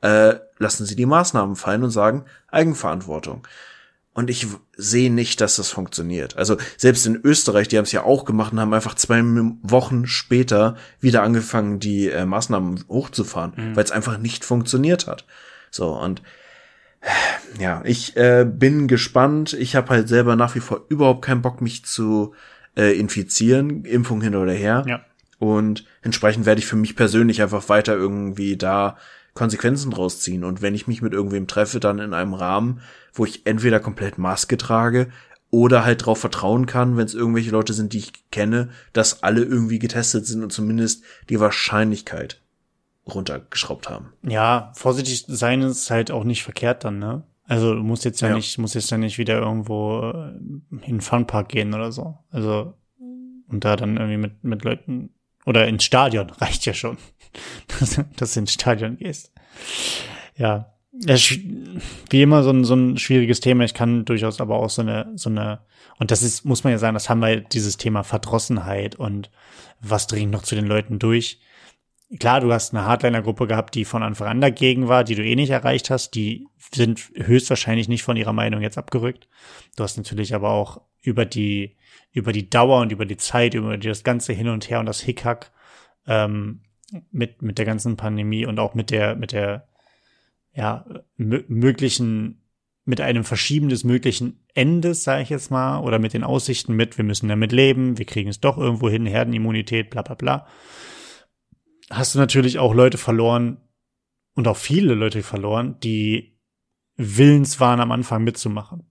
äh, lassen sie die Maßnahmen fallen und sagen Eigenverantwortung. Und ich sehe nicht, dass das funktioniert. Also selbst in Österreich, die haben es ja auch gemacht und haben einfach zwei Wochen später wieder angefangen, die äh, Maßnahmen hochzufahren, mhm. weil es einfach nicht funktioniert hat. So und ja, ich äh, bin gespannt. Ich habe halt selber nach wie vor überhaupt keinen Bock, mich zu äh, infizieren, Impfung hin oder her. Ja. Und entsprechend werde ich für mich persönlich einfach weiter irgendwie da Konsequenzen draus ziehen. Und wenn ich mich mit irgendwem treffe, dann in einem Rahmen, wo ich entweder komplett Maske trage oder halt darauf vertrauen kann, wenn es irgendwelche Leute sind, die ich kenne, dass alle irgendwie getestet sind und zumindest die Wahrscheinlichkeit runtergeschraubt haben. Ja, vorsichtig sein ist halt auch nicht verkehrt dann, ne? Also du musst jetzt ja, ja. nicht, musst jetzt ja nicht wieder irgendwo äh, in den Funpark gehen oder so. Also und da dann irgendwie mit, mit Leuten oder ins Stadion reicht ja schon, dass, dass du ins Stadion gehst. Ja, wie immer so ein, so ein schwieriges Thema. Ich kann durchaus aber auch so eine, so eine, und das ist, muss man ja sagen, das haben wir dieses Thema Verdrossenheit und was dringt noch zu den Leuten durch. Klar, du hast eine Hardliner-Gruppe gehabt, die von Anfang an dagegen war, die du eh nicht erreicht hast. Die sind höchstwahrscheinlich nicht von ihrer Meinung jetzt abgerückt. Du hast natürlich aber auch über die, über die Dauer und über die Zeit, über das ganze Hin und Her und das Hickhack ähm, mit, mit der ganzen Pandemie und auch mit der, mit der ja, möglichen, mit einem Verschieben des möglichen Endes, sage ich jetzt mal, oder mit den Aussichten mit, wir müssen damit leben, wir kriegen es doch irgendwo hin, Herdenimmunität, bla bla bla, hast du natürlich auch Leute verloren und auch viele Leute verloren, die willens waren, am Anfang mitzumachen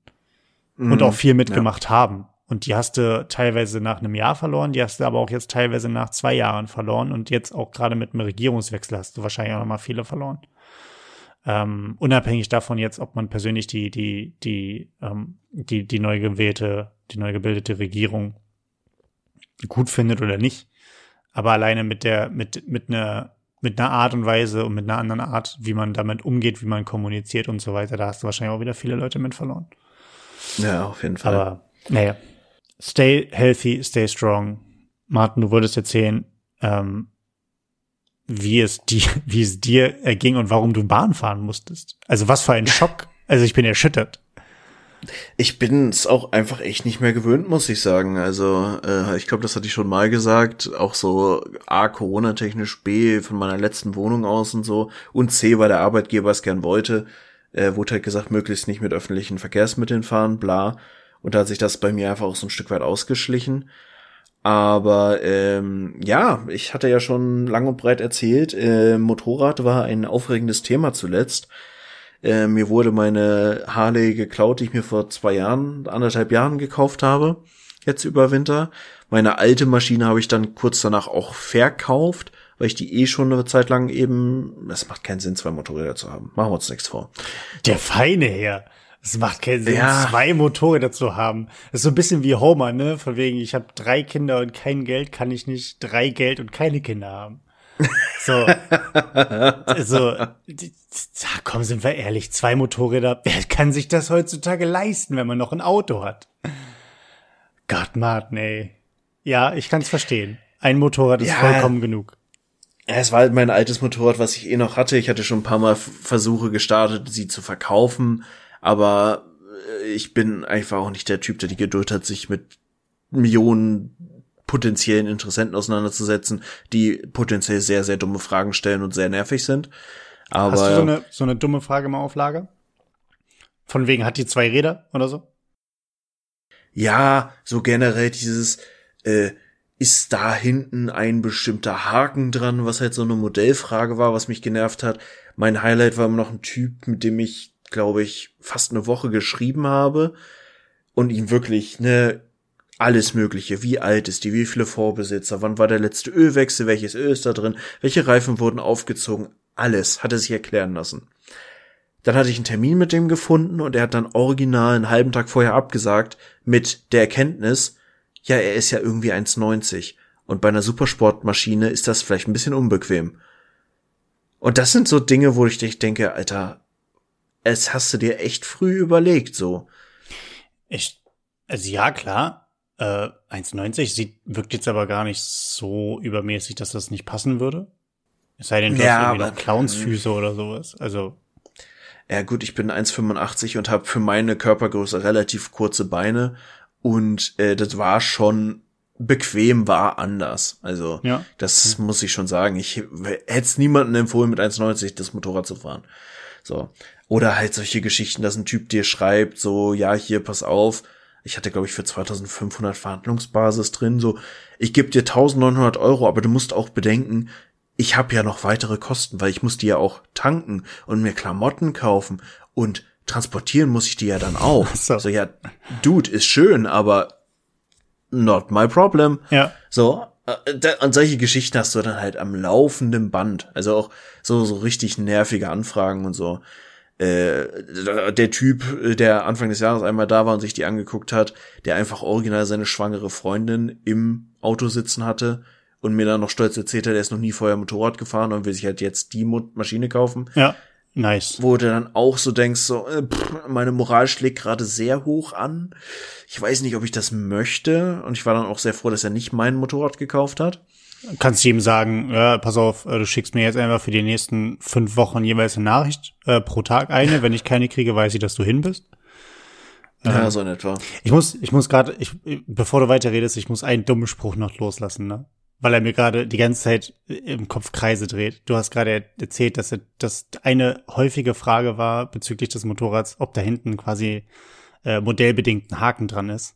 mhm. und auch viel mitgemacht ja. haben. Und die hast du teilweise nach einem Jahr verloren, die hast du aber auch jetzt teilweise nach zwei Jahren verloren und jetzt auch gerade mit einem Regierungswechsel hast du wahrscheinlich auch noch mal viele verloren. Ähm, unabhängig davon jetzt, ob man persönlich die, die, die, ähm, die, die neu gewählte, die neu gebildete Regierung gut findet oder nicht. Aber alleine mit der, mit, mit einer, mit einer Art und Weise und mit einer anderen Art, wie man damit umgeht, wie man kommuniziert und so weiter, da hast du wahrscheinlich auch wieder viele Leute mit verloren. Ja, auf jeden Fall. Aber, naja stay healthy, stay strong. Martin, du wolltest erzählen, ähm, wie es dir, wie es dir erging und warum du Bahn fahren musstest. Also was für ein Schock. Also ich bin erschüttert. Ich bin es auch einfach echt nicht mehr gewöhnt, muss ich sagen. Also äh, ich glaube, das hatte ich schon mal gesagt. Auch so A, Corona-technisch, B, von meiner letzten Wohnung aus und so. Und C, weil der Arbeitgeber es gern wollte. Äh, wurde halt gesagt, möglichst nicht mit öffentlichen Verkehrsmitteln fahren, bla. Und da hat sich das bei mir einfach auch so ein Stück weit ausgeschlichen. Aber ähm, ja, ich hatte ja schon lang und breit erzählt, äh, Motorrad war ein aufregendes Thema zuletzt. Äh, mir wurde meine Harley geklaut, die ich mir vor zwei Jahren, anderthalb Jahren gekauft habe, jetzt über Winter. Meine alte Maschine habe ich dann kurz danach auch verkauft, weil ich die eh schon eine Zeit lang eben, es macht keinen Sinn, zwei Motorräder zu haben. Machen wir uns nichts vor. Der feine Herr. Es macht keinen Sinn, ja. zwei Motorräder zu haben. Das ist so ein bisschen wie Homer, ne? Von wegen, ich habe drei Kinder und kein Geld, kann ich nicht drei Geld und keine Kinder haben. So, also, komm, sind wir ehrlich, zwei Motorräder, wer kann sich das heutzutage leisten, wenn man noch ein Auto hat? Gott, Martin, ey. Ja, ich kann's verstehen. Ein Motorrad ist ja, vollkommen genug. Es war halt mein altes Motorrad, was ich eh noch hatte. Ich hatte schon ein paar Mal Versuche gestartet, sie zu verkaufen, aber äh, ich bin einfach auch nicht der Typ, der die Geduld hat, sich mit Millionen potenziellen Interessenten auseinanderzusetzen, die potenziell sehr, sehr dumme Fragen stellen und sehr nervig sind. Aber Hast du so eine, so eine dumme Frage mal auf Lager? Von wegen hat die zwei Räder oder so? Ja, so generell dieses, äh, ist da hinten ein bestimmter Haken dran, was halt so eine Modellfrage war, was mich genervt hat. Mein Highlight war immer noch ein Typ, mit dem ich, glaube ich, fast eine Woche geschrieben habe und ihm wirklich ne alles Mögliche. Wie alt ist die? Wie viele Vorbesitzer? Wann war der letzte Ölwechsel? Welches Öl ist da drin? Welche Reifen wurden aufgezogen? Alles hat er sich erklären lassen. Dann hatte ich einen Termin mit dem gefunden und er hat dann original einen halben Tag vorher abgesagt mit der Erkenntnis, ja, er ist ja irgendwie 1,90 und bei einer Supersportmaschine ist das vielleicht ein bisschen unbequem. Und das sind so Dinge, wo ich dich denke, Alter, es hast du dir echt früh überlegt, so. Ich, also ja, klar, äh, 1,90 sieht, wirkt jetzt aber gar nicht so übermäßig, dass das nicht passen würde. Es sei denn, du ja, hast irgendwie noch Clownsfüße oder sowas. Also. Ja gut, ich bin 1,85 und habe für meine Körpergröße relativ kurze Beine und äh, das war schon bequem war anders. Also ja. das muss ich schon sagen. Ich hätte es niemandem empfohlen, mit 1,90 das Motorrad zu fahren. So. Oder halt solche Geschichten, dass ein Typ dir schreibt, so, ja, hier, pass auf, ich hatte, glaube ich, für 2500 Verhandlungsbasis drin, so, ich gebe dir 1900 Euro, aber du musst auch bedenken, ich habe ja noch weitere Kosten, weil ich muss die ja auch tanken und mir Klamotten kaufen und transportieren muss ich die ja dann auch. So, so ja, Dude, ist schön, aber not my problem. Ja. So, äh, und solche Geschichten hast du dann halt am laufenden Band. Also auch so, so richtig nervige Anfragen und so äh, der Typ, der Anfang des Jahres einmal da war und sich die angeguckt hat, der einfach original seine schwangere Freundin im Auto sitzen hatte und mir dann noch stolz erzählt hat, er ist noch nie vorher Motorrad gefahren und will sich halt jetzt die Maschine kaufen. Ja, nice. Wo du dann auch so denkst, so, äh, pff, meine Moral schlägt gerade sehr hoch an. Ich weiß nicht, ob ich das möchte und ich war dann auch sehr froh, dass er nicht mein Motorrad gekauft hat kannst du ihm sagen, ja, pass auf, äh, du schickst mir jetzt einfach für die nächsten fünf Wochen jeweils eine Nachricht äh, pro Tag eine. Wenn ich keine kriege, weiß ich, dass du hin bist. Ja, ähm, so in etwa. Ich muss, ich muss gerade, ich, bevor du weiterredest, ich muss einen dummen Spruch noch loslassen, ne? Weil er mir gerade die ganze Zeit im Kopf Kreise dreht. Du hast gerade erzählt, dass das eine häufige Frage war bezüglich des Motorrads, ob da hinten quasi äh, modellbedingt ein Haken dran ist.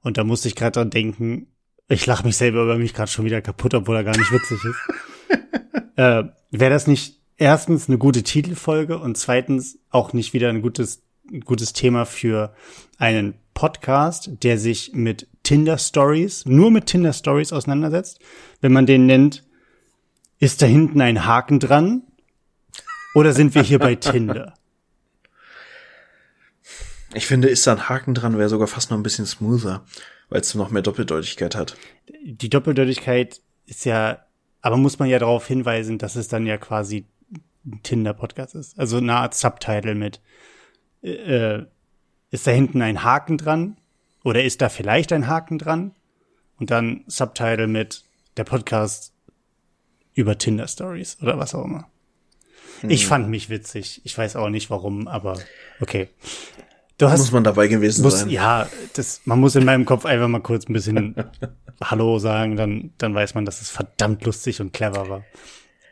Und da musste ich gerade dran denken, ich lache mich selber über mich gerade schon wieder kaputt, obwohl er gar nicht witzig ist. äh, Wäre das nicht erstens eine gute Titelfolge und zweitens auch nicht wieder ein gutes, ein gutes Thema für einen Podcast, der sich mit Tinder Stories, nur mit Tinder Stories auseinandersetzt. Wenn man den nennt, ist da hinten ein Haken dran? Oder sind wir hier bei Tinder? Ich finde, ist da ein Haken dran, wäre sogar fast noch ein bisschen smoother weil es noch mehr Doppeldeutigkeit hat. Die Doppeldeutigkeit ist ja, aber muss man ja darauf hinweisen, dass es dann ja quasi ein Tinder-Podcast ist. Also eine Art Subtitle mit, äh, ist da hinten ein Haken dran? Oder ist da vielleicht ein Haken dran? Und dann Subtitle mit der Podcast über Tinder Stories oder was auch immer. Hm. Ich fand mich witzig. Ich weiß auch nicht warum, aber okay. Du hast, muss man dabei gewesen muss, sein. Ja, das, man muss in meinem Kopf einfach mal kurz ein bisschen Hallo sagen, dann, dann weiß man, dass es verdammt lustig und clever war.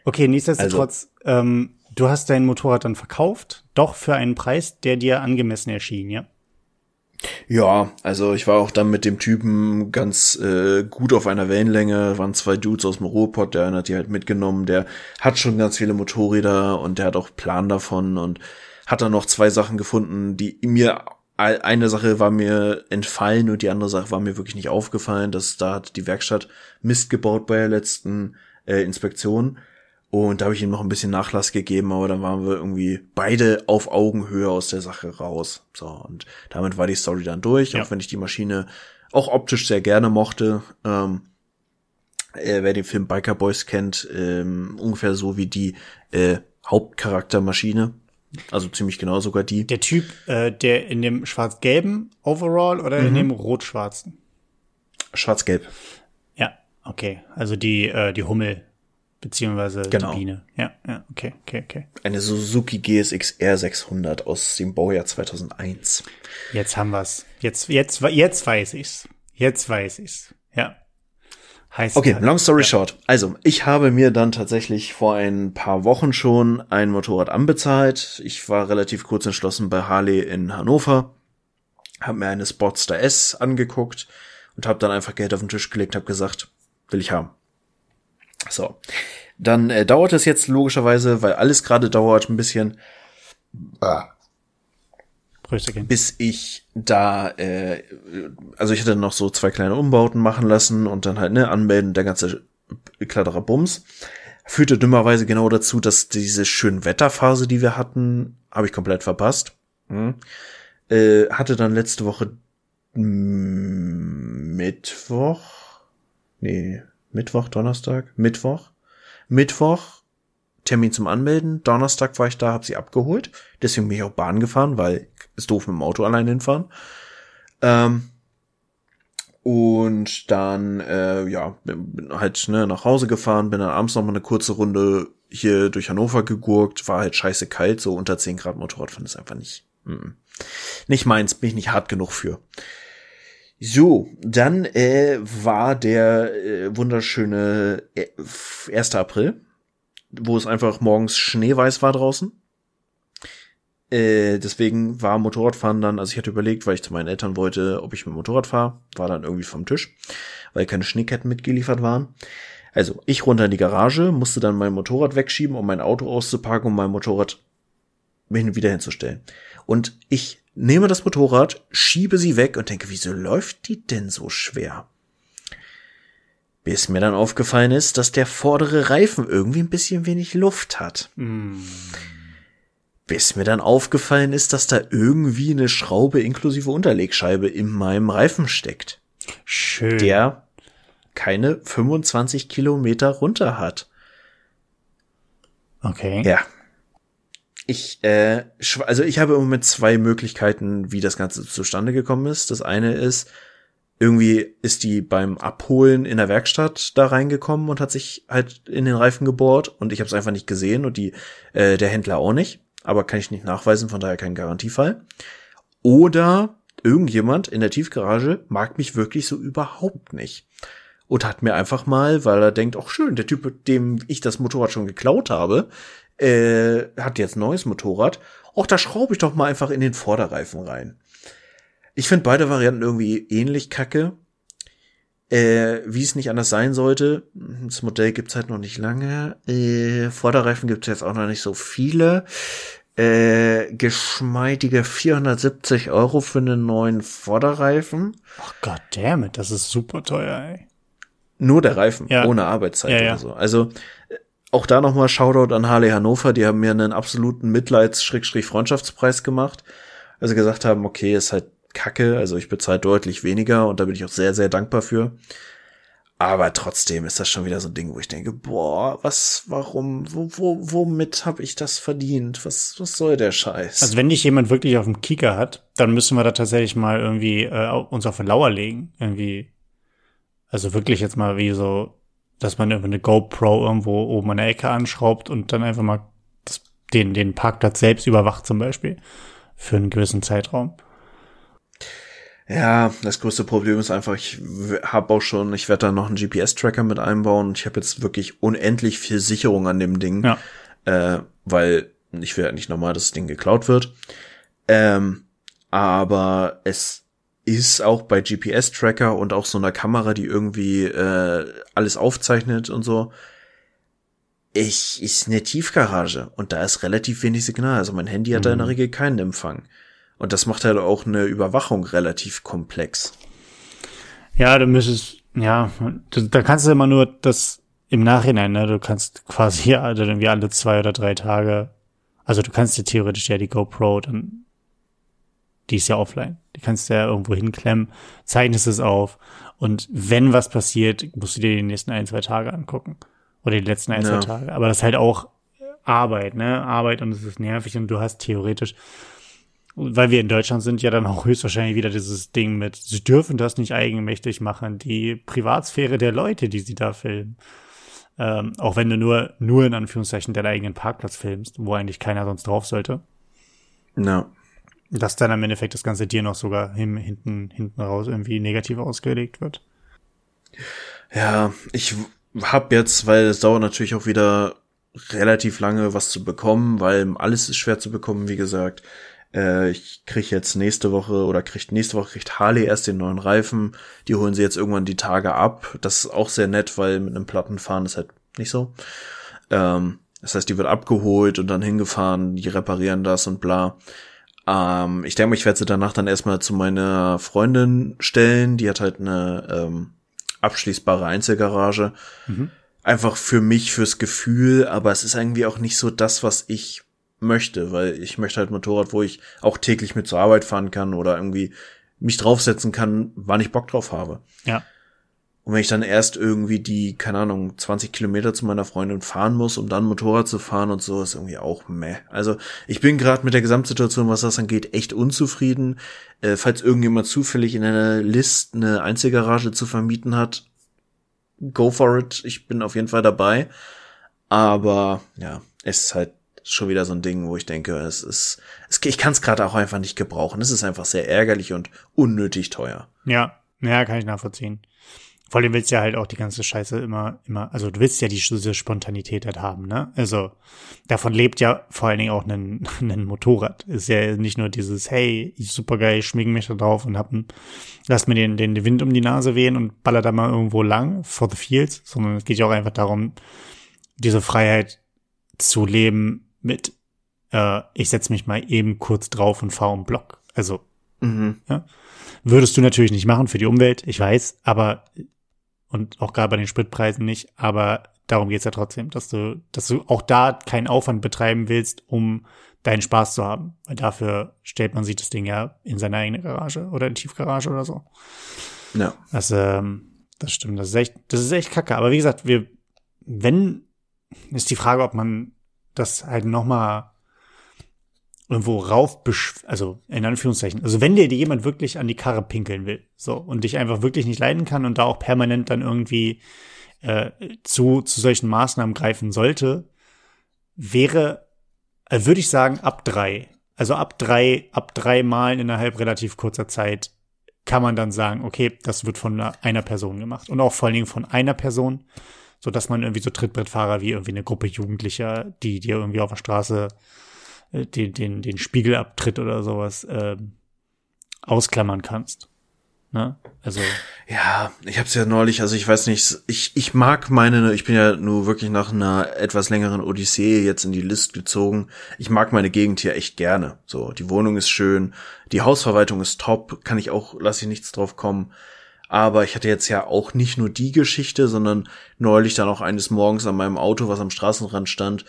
Okay, nichtsdestotrotz, also, ähm, du hast dein Motorrad dann verkauft, doch für einen Preis, der dir angemessen erschien, ja? Ja, also ich war auch dann mit dem Typen ganz äh, gut auf einer Wellenlänge. Waren zwei Dudes aus dem Ruhrpott, der eine hat die halt mitgenommen. Der hat schon ganz viele Motorräder und der hat auch Plan davon und hat dann noch zwei Sachen gefunden, die mir eine Sache war mir entfallen und die andere Sache war mir wirklich nicht aufgefallen, dass da hat die Werkstatt Mist gebaut bei der letzten äh, Inspektion. Und da habe ich ihm noch ein bisschen Nachlass gegeben, aber dann waren wir irgendwie beide auf Augenhöhe aus der Sache raus. So, und damit war die Story dann durch, ja. auch wenn ich die Maschine auch optisch sehr gerne mochte. Ähm, äh, wer den Film Biker Boys kennt, ähm, ungefähr so wie die äh, Hauptcharaktermaschine. Also ziemlich genau sogar die. Der Typ, äh, der in dem schwarz-gelben Overall oder mhm. in dem rot-schwarzen? Schwarz-gelb. Ja, okay. Also die, äh, die Hummel beziehungsweise genau. die Biene. Ja, ja, okay, okay, okay. Eine Suzuki GSX R 600 aus dem Baujahr 2001. Jetzt haben wir's. Jetzt, jetzt, jetzt weiß ich's. Jetzt weiß ich's. Ja. Heißt okay, halt, long story ja. short. Also, ich habe mir dann tatsächlich vor ein paar Wochen schon ein Motorrad anbezahlt. Ich war relativ kurz entschlossen bei Harley in Hannover, habe mir eine Sportster S angeguckt und habe dann einfach Geld auf den Tisch gelegt, habe gesagt, will ich haben. So, dann äh, dauert es jetzt logischerweise, weil alles gerade dauert ein bisschen. Ah. Bis ich da, äh, also ich hatte noch so zwei kleine Umbauten machen lassen und dann halt, ne, anmelden, der ganze Kladderer Bums. Führte dummerweise genau dazu, dass diese schönen Wetterphase, die wir hatten, habe ich komplett verpasst. Hm. Äh, hatte dann letzte Woche Mittwoch, nee, Mittwoch, Donnerstag, Mittwoch, Mittwoch Termin zum Anmelden. Donnerstag war ich da, habe sie abgeholt. Deswegen bin ich auch Bahn gefahren, weil ist doof mit dem Auto allein hinfahren. Ähm, und dann, äh, ja, bin halt ne, nach Hause gefahren, bin dann abends noch mal eine kurze Runde hier durch Hannover gegurkt, war halt scheiße kalt, so unter 10 Grad Motorrad fand es einfach nicht. Mm, nicht meins, bin ich nicht hart genug für. So, dann äh, war der äh, wunderschöne äh, 1. April, wo es einfach morgens schneeweiß war draußen. Äh, deswegen war Motorradfahren dann, also ich hatte überlegt, weil ich zu meinen Eltern wollte, ob ich mit Motorrad fahre, war dann irgendwie vom Tisch, weil keine Schneeketten mitgeliefert waren. Also ich runter in die Garage, musste dann mein Motorrad wegschieben, um mein Auto auszuparken, um mein Motorrad hin wieder hinzustellen. Und ich nehme das Motorrad, schiebe sie weg und denke, wieso läuft die denn so schwer? Bis mir dann aufgefallen ist, dass der vordere Reifen irgendwie ein bisschen wenig Luft hat. Mm. Bis mir dann aufgefallen ist, dass da irgendwie eine Schraube inklusive Unterlegscheibe in meinem Reifen steckt. Schön. Der keine 25 Kilometer runter hat. Okay. Ja, ich, äh, also ich habe im Moment zwei Möglichkeiten, wie das Ganze zustande gekommen ist. Das eine ist, irgendwie ist die beim Abholen in der Werkstatt da reingekommen und hat sich halt in den Reifen gebohrt und ich habe es einfach nicht gesehen und die äh, der Händler auch nicht, aber kann ich nicht nachweisen, von daher kein Garantiefall. Oder irgendjemand in der Tiefgarage mag mich wirklich so überhaupt nicht und hat mir einfach mal, weil er denkt, ach schön, der Typ, dem ich das Motorrad schon geklaut habe, äh, hat jetzt neues Motorrad. Auch da schraube ich doch mal einfach in den Vorderreifen rein. Ich finde beide Varianten irgendwie ähnlich kacke. Äh, wie es nicht anders sein sollte. Das Modell gibt's halt noch nicht lange. Äh, Vorderreifen gibt's jetzt auch noch nicht so viele. Äh, geschmeidige 470 Euro für einen neuen Vorderreifen. Ach Gott damn it, das ist super teuer, ey. Nur der Reifen, ja. ohne Arbeitszeit ja, ja. oder so. Also auch da nochmal Shoutout an Harley Hannover, die haben mir einen absoluten Mitleids-Freundschaftspreis gemacht. Also gesagt haben, okay, ist halt kacke, also ich bezahle deutlich weniger und da bin ich auch sehr, sehr dankbar für. Aber trotzdem ist das schon wieder so ein Ding, wo ich denke, boah, was, warum, wo, wo, womit habe ich das verdient? Was, was soll der Scheiß? Also wenn dich jemand wirklich auf dem Kicker hat, dann müssen wir da tatsächlich mal irgendwie äh, uns auf den Lauer legen, irgendwie. Also wirklich jetzt mal wie so dass man irgendwie eine GoPro irgendwo oben an der Ecke anschraubt und dann einfach mal das, den, den Parkplatz selbst überwacht zum Beispiel für einen gewissen Zeitraum. Ja, das größte Problem ist einfach, ich habe auch schon, ich werde da noch einen GPS-Tracker mit einbauen und ich habe jetzt wirklich unendlich viel Sicherung an dem Ding, ja. äh, weil ich will ja nicht normal, dass das Ding geklaut wird. Ähm, aber es ist auch bei GPS-Tracker und auch so einer Kamera, die irgendwie äh, alles aufzeichnet und so. Ich ist eine Tiefgarage und da ist relativ wenig Signal. Also mein Handy hat da in der mhm. Regel keinen Empfang. Und das macht halt auch eine Überwachung relativ komplex. Ja, du müsstest, ja, da kannst du immer nur das im Nachhinein, ne? Du kannst quasi ja, also irgendwie alle zwei oder drei Tage, also du kannst dir theoretisch ja die GoPro dann, die ist ja offline. Die kannst du ja irgendwo hinklemmen, zeichnest es auf und wenn was passiert, musst du dir die nächsten ein, zwei Tage angucken. Oder die letzten ein, ja. zwei Tage. Aber das ist halt auch Arbeit, ne? Arbeit und es ist nervig und du hast theoretisch weil wir in Deutschland sind, ja dann auch höchstwahrscheinlich wieder dieses Ding mit, sie dürfen das nicht eigenmächtig machen, die Privatsphäre der Leute, die sie da filmen. Ähm, auch wenn du nur, nur in Anführungszeichen deinen eigenen Parkplatz filmst, wo eigentlich keiner sonst drauf sollte. Ja. Dass dann am Endeffekt das ganze dir noch sogar hin, hinten, hinten raus irgendwie negativ ausgelegt wird. Ja, ich hab jetzt, weil es dauert natürlich auch wieder relativ lange was zu bekommen, weil alles ist schwer zu bekommen, wie gesagt. Äh, ich krieg jetzt nächste Woche oder kriegt nächste Woche kriegt Harley erst den neuen Reifen. Die holen sie jetzt irgendwann die Tage ab. Das ist auch sehr nett, weil mit einem Plattenfahren ist halt nicht so. Ähm, das heißt, die wird abgeholt und dann hingefahren, die reparieren das und bla. Ähm, ich denke ich werde sie danach dann erstmal zu meiner Freundin stellen. Die hat halt eine ähm, abschließbare Einzelgarage. Mhm. Einfach für mich, fürs Gefühl, aber es ist irgendwie auch nicht so das, was ich möchte, weil ich möchte halt Motorrad, wo ich auch täglich mit zur Arbeit fahren kann oder irgendwie mich draufsetzen kann, wann ich Bock drauf habe. Ja. Und wenn ich dann erst irgendwie die, keine Ahnung, 20 Kilometer zu meiner Freundin fahren muss, um dann Motorrad zu fahren und so, ist irgendwie auch meh. Also ich bin gerade mit der Gesamtsituation, was das angeht, echt unzufrieden. Äh, falls irgendjemand zufällig in einer List eine Einzelgarage zu vermieten hat, go for it. Ich bin auf jeden Fall dabei. Aber ja, es ist halt schon wieder so ein Ding, wo ich denke, es ist, es, ich kann es gerade auch einfach nicht gebrauchen. Es ist einfach sehr ärgerlich und unnötig teuer. Ja, ja, kann ich nachvollziehen. Vor allem willst du ja halt auch die ganze Scheiße immer, immer, also du willst ja die, diese Spontanität halt haben, ne? Also davon lebt ja vor allen Dingen auch ein, ein Motorrad. Ist ja nicht nur dieses, hey, ich super geil, ich schminke mich da drauf und hab ein, lass mir den, den Wind um die Nase wehen und baller da mal irgendwo lang for the fields, sondern es geht ja auch einfach darum, diese Freiheit zu leben, mit, äh, ich setze mich mal eben kurz drauf und fahre um Block. Also, mhm. ja. Würdest du natürlich nicht machen für die Umwelt, ich weiß, aber, und auch gerade bei den Spritpreisen nicht, aber darum geht's ja trotzdem, dass du, dass du auch da keinen Aufwand betreiben willst, um deinen Spaß zu haben. Weil dafür stellt man sich das Ding ja in seine eigene Garage oder in Tiefgarage oder so. Ja. Das, ähm, das stimmt, das ist echt, das ist echt kacke. Aber wie gesagt, wir, wenn, ist die Frage, ob man das halt nochmal irgendwo rauf, also in Anführungszeichen, also wenn dir jemand wirklich an die Karre pinkeln will, so, und dich einfach wirklich nicht leiden kann und da auch permanent dann irgendwie äh, zu, zu solchen Maßnahmen greifen sollte, wäre, äh, würde ich sagen, ab drei. Also ab drei, ab drei Malen innerhalb relativ kurzer Zeit kann man dann sagen, okay, das wird von einer Person gemacht. Und auch vor allen Dingen von einer Person so dass man irgendwie so Trittbrettfahrer wie irgendwie eine Gruppe Jugendlicher, die dir irgendwie auf der Straße den, den, den Spiegel abtritt oder sowas, äh, ausklammern kannst. Ne? Also. Ja, ich hab's ja neulich, also ich weiß nicht, ich, ich mag meine, ich bin ja nur wirklich nach einer etwas längeren Odyssee jetzt in die List gezogen. Ich mag meine Gegend hier echt gerne. So, die Wohnung ist schön, die Hausverwaltung ist top, kann ich auch, lasse ich nichts drauf kommen. Aber ich hatte jetzt ja auch nicht nur die Geschichte, sondern neulich dann auch eines Morgens an meinem Auto, was am Straßenrand stand,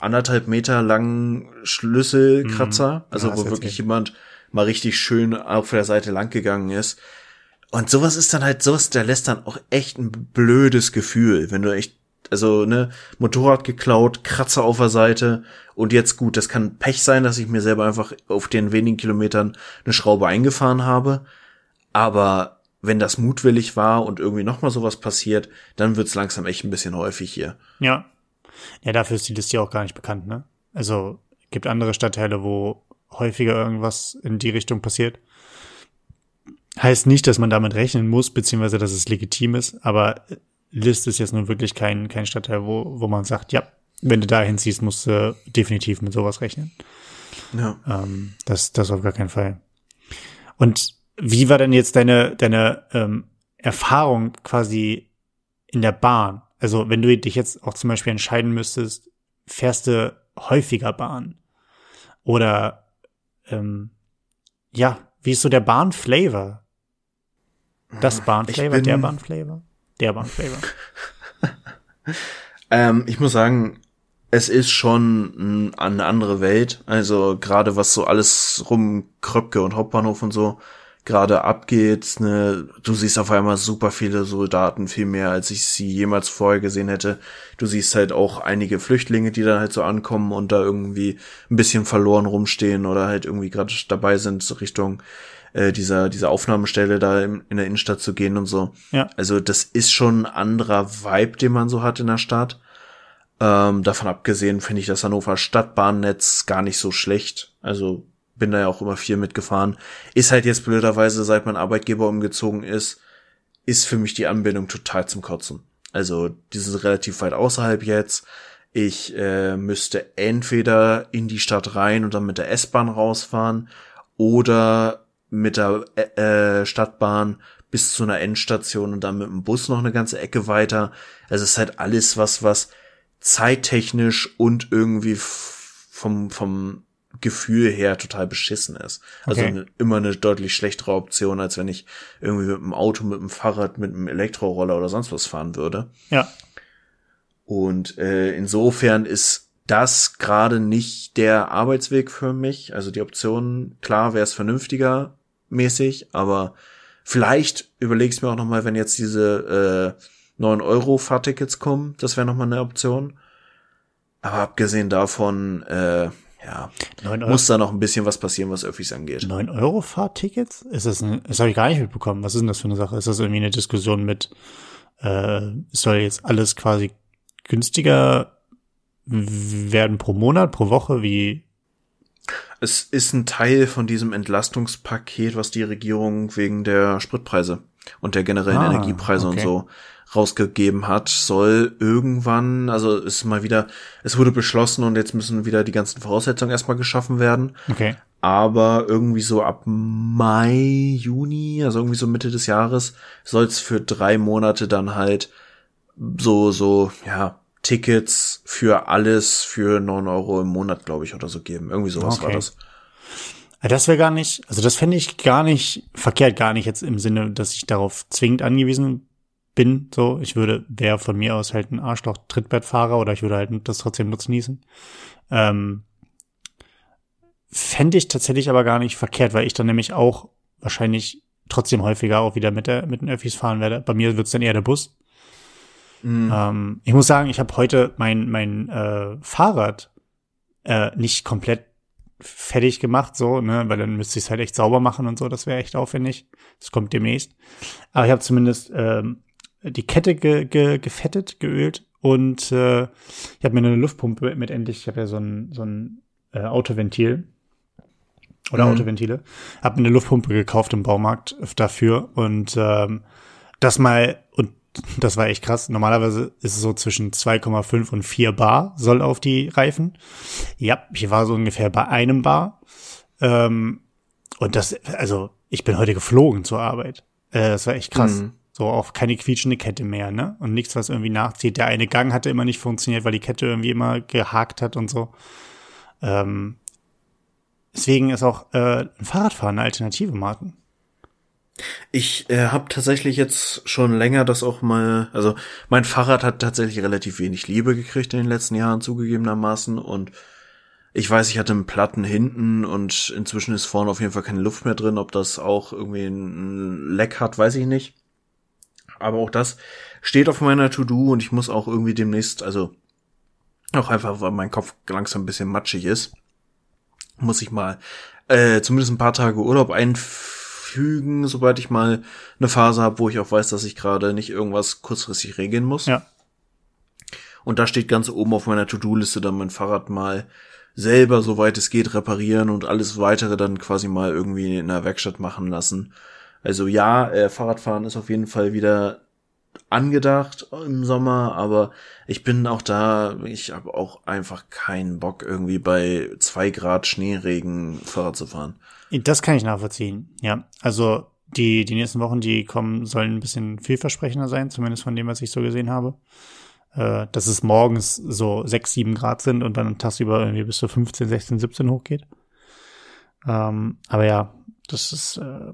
anderthalb Meter langen Schlüsselkratzer, mhm. also wo wirklich jemand mal richtig schön auf der Seite lang gegangen ist. Und sowas ist dann halt, sowas, der lässt dann auch echt ein blödes Gefühl, wenn du echt, also, ne, Motorrad geklaut, Kratzer auf der Seite und jetzt gut, das kann Pech sein, dass ich mir selber einfach auf den wenigen Kilometern eine Schraube eingefahren habe. Aber wenn das mutwillig war und irgendwie nochmal sowas passiert, dann wird's langsam echt ein bisschen häufig hier. Ja. Ja, dafür ist die Liste ja auch gar nicht bekannt, ne? Also, gibt andere Stadtteile, wo häufiger irgendwas in die Richtung passiert. Heißt nicht, dass man damit rechnen muss, beziehungsweise dass es legitim ist, aber List ist jetzt nun wirklich kein, kein Stadtteil, wo, wo man sagt, ja, wenn du da hinziehst, musst du definitiv mit sowas rechnen. Ja. Ähm, das, das auf gar keinen Fall. Und wie war denn jetzt deine, deine ähm, Erfahrung quasi in der Bahn? Also wenn du dich jetzt auch zum Beispiel entscheiden müsstest, fährst du häufiger Bahn? Oder ähm, ja, wie ist so der Bahnflavor? Das Bahnflavor, der Bahnflavor? Der Bahnflavor. ähm, ich muss sagen, es ist schon eine andere Welt. Also gerade was so alles rum Kröpke und Hauptbahnhof und so gerade abgeht, ne, du siehst auf einmal super viele Soldaten, viel mehr als ich sie jemals vorher gesehen hätte. Du siehst halt auch einige Flüchtlinge, die dann halt so ankommen und da irgendwie ein bisschen verloren rumstehen oder halt irgendwie gerade dabei sind, so Richtung äh, dieser, dieser Aufnahmestelle da in, in der Innenstadt zu gehen und so. Ja. Also das ist schon ein anderer Vibe, den man so hat in der Stadt. Ähm, davon abgesehen finde ich das Hannover Stadtbahnnetz gar nicht so schlecht. Also bin da ja auch immer viel mitgefahren. Ist halt jetzt blöderweise, seit mein Arbeitgeber umgezogen ist, ist für mich die Anbindung total zum Kotzen. Also, die sind relativ weit außerhalb jetzt. Ich äh, müsste entweder in die Stadt rein und dann mit der S-Bahn rausfahren oder mit der äh, Stadtbahn bis zu einer Endstation und dann mit dem Bus noch eine ganze Ecke weiter. Also es ist halt alles was, was zeittechnisch und irgendwie vom, vom Gefühl her total beschissen ist. Also okay. immer eine deutlich schlechtere Option, als wenn ich irgendwie mit dem Auto, mit dem Fahrrad, mit einem Elektroroller oder sonst was fahren würde. Ja. Und äh, insofern ist das gerade nicht der Arbeitsweg für mich. Also die Option, klar, wäre es vernünftiger mäßig, aber vielleicht überleg's mir auch noch mal, wenn jetzt diese äh, 9 Euro Fahrtickets kommen, das wäre noch mal eine Option. Aber abgesehen davon, äh, ja, muss da noch ein bisschen was passieren, was Öffis angeht. 9 Euro Fahrtickets? Ist das ein, das habe ich gar nicht mitbekommen. Was ist denn das für eine Sache? Ist das irgendwie eine Diskussion mit, äh, soll jetzt alles quasi günstiger werden pro Monat, pro Woche, wie? Es ist ein Teil von diesem Entlastungspaket, was die Regierung wegen der Spritpreise und der generellen ah, Energiepreise okay. und so rausgegeben hat, soll irgendwann, also ist mal wieder, es wurde beschlossen und jetzt müssen wieder die ganzen Voraussetzungen erstmal geschaffen werden. Okay. Aber irgendwie so ab Mai, Juni, also irgendwie so Mitte des Jahres, soll es für drei Monate dann halt so, so, ja, Tickets für alles für neun Euro im Monat, glaube ich, oder so geben. Irgendwie sowas okay. war das. Das wäre gar nicht, also das fände ich gar nicht verkehrt, gar nicht jetzt im Sinne, dass ich darauf zwingend angewiesen bin. So, ich würde, wäre von mir aus halt ein Arschloch Trittbettfahrer oder ich würde halt das trotzdem nutzen. Ähm, Fände ich tatsächlich aber gar nicht verkehrt, weil ich dann nämlich auch wahrscheinlich trotzdem häufiger auch wieder mit der mit den Öffis fahren werde. Bei mir wird's dann eher der Bus. Mhm. Ähm, ich muss sagen, ich habe heute mein mein äh, Fahrrad äh, nicht komplett fertig gemacht, so, ne, weil dann müsste ich es halt echt sauber machen und so, das wäre echt aufwendig. Das kommt demnächst. Aber ich habe zumindest ähm, die Kette ge, ge, gefettet, geölt und äh, ich habe mir eine Luftpumpe mit endlich, ich habe ja so ein, so ein äh, Autoventil oder mhm. Autoventile, habe mir eine Luftpumpe gekauft im Baumarkt dafür und ähm, das mal und das war echt krass. Normalerweise ist es so zwischen 2,5 und 4 Bar soll auf die Reifen. Ja, ich war so ungefähr bei einem Bar. Ähm, und das, also ich bin heute geflogen zur Arbeit. Äh, das war echt krass. Mhm. So auch keine quietschende Kette mehr, ne? Und nichts, was irgendwie nachzieht. Der eine Gang hatte immer nicht funktioniert, weil die Kette irgendwie immer gehakt hat und so. Ähm, deswegen ist auch äh, ein Fahrradfahren eine Alternative, Martin. Ich äh, habe tatsächlich jetzt schon länger das auch mal, also mein Fahrrad hat tatsächlich relativ wenig Liebe gekriegt in den letzten Jahren zugegebenermaßen und ich weiß, ich hatte einen Platten hinten und inzwischen ist vorne auf jeden Fall keine Luft mehr drin. Ob das auch irgendwie ein Leck hat, weiß ich nicht aber auch das steht auf meiner To-Do und ich muss auch irgendwie demnächst, also auch einfach, weil mein Kopf langsam ein bisschen matschig ist, muss ich mal äh, zumindest ein paar Tage Urlaub einfügen, sobald ich mal eine Phase habe, wo ich auch weiß, dass ich gerade nicht irgendwas kurzfristig regeln muss. Ja. Und da steht ganz oben auf meiner To-Do-Liste dann mein Fahrrad mal selber, soweit es geht, reparieren und alles weitere dann quasi mal irgendwie in der Werkstatt machen lassen. Also ja, äh, Fahrradfahren ist auf jeden Fall wieder angedacht im Sommer, aber ich bin auch da, ich habe auch einfach keinen Bock, irgendwie bei zwei Grad Schneeregen Fahrrad zu fahren. Das kann ich nachvollziehen, ja. Also die, die nächsten Wochen, die kommen, sollen ein bisschen vielversprechender sein, zumindest von dem, was ich so gesehen habe. Äh, dass es morgens so sechs, sieben Grad sind und dann tagsüber irgendwie bis zu 15, 16, 17 hochgeht. Ähm, aber ja, das ist äh,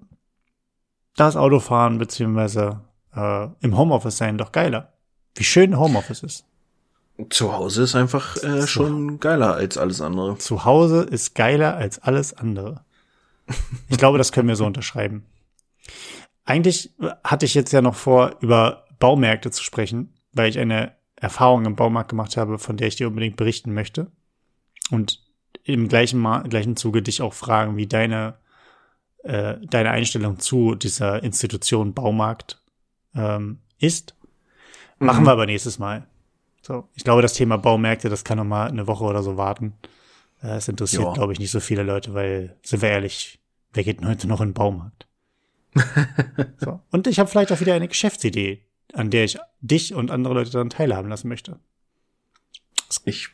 das Autofahren beziehungsweise äh, im Homeoffice sein doch geiler. Wie schön Homeoffice ist. Zu Hause ist einfach äh, schon geiler als alles andere. Zu Hause ist geiler als alles andere. Ich glaube, das können wir so unterschreiben. Eigentlich hatte ich jetzt ja noch vor, über Baumärkte zu sprechen, weil ich eine Erfahrung im Baumarkt gemacht habe, von der ich dir unbedingt berichten möchte. Und im gleichen, Ma gleichen Zuge dich auch fragen, wie deine, äh, deine Einstellung zu dieser Institution Baumarkt ähm, ist. Machen mhm. wir aber nächstes Mal. So, ich glaube, das Thema Baumärkte, das kann noch mal eine Woche oder so warten. Äh, es interessiert, glaube ich, nicht so viele Leute, weil, sind wir ehrlich, wer geht denn heute noch in den Baumarkt? so. Und ich habe vielleicht auch wieder eine Geschäftsidee, an der ich dich und andere Leute daran teilhaben lassen möchte. Ich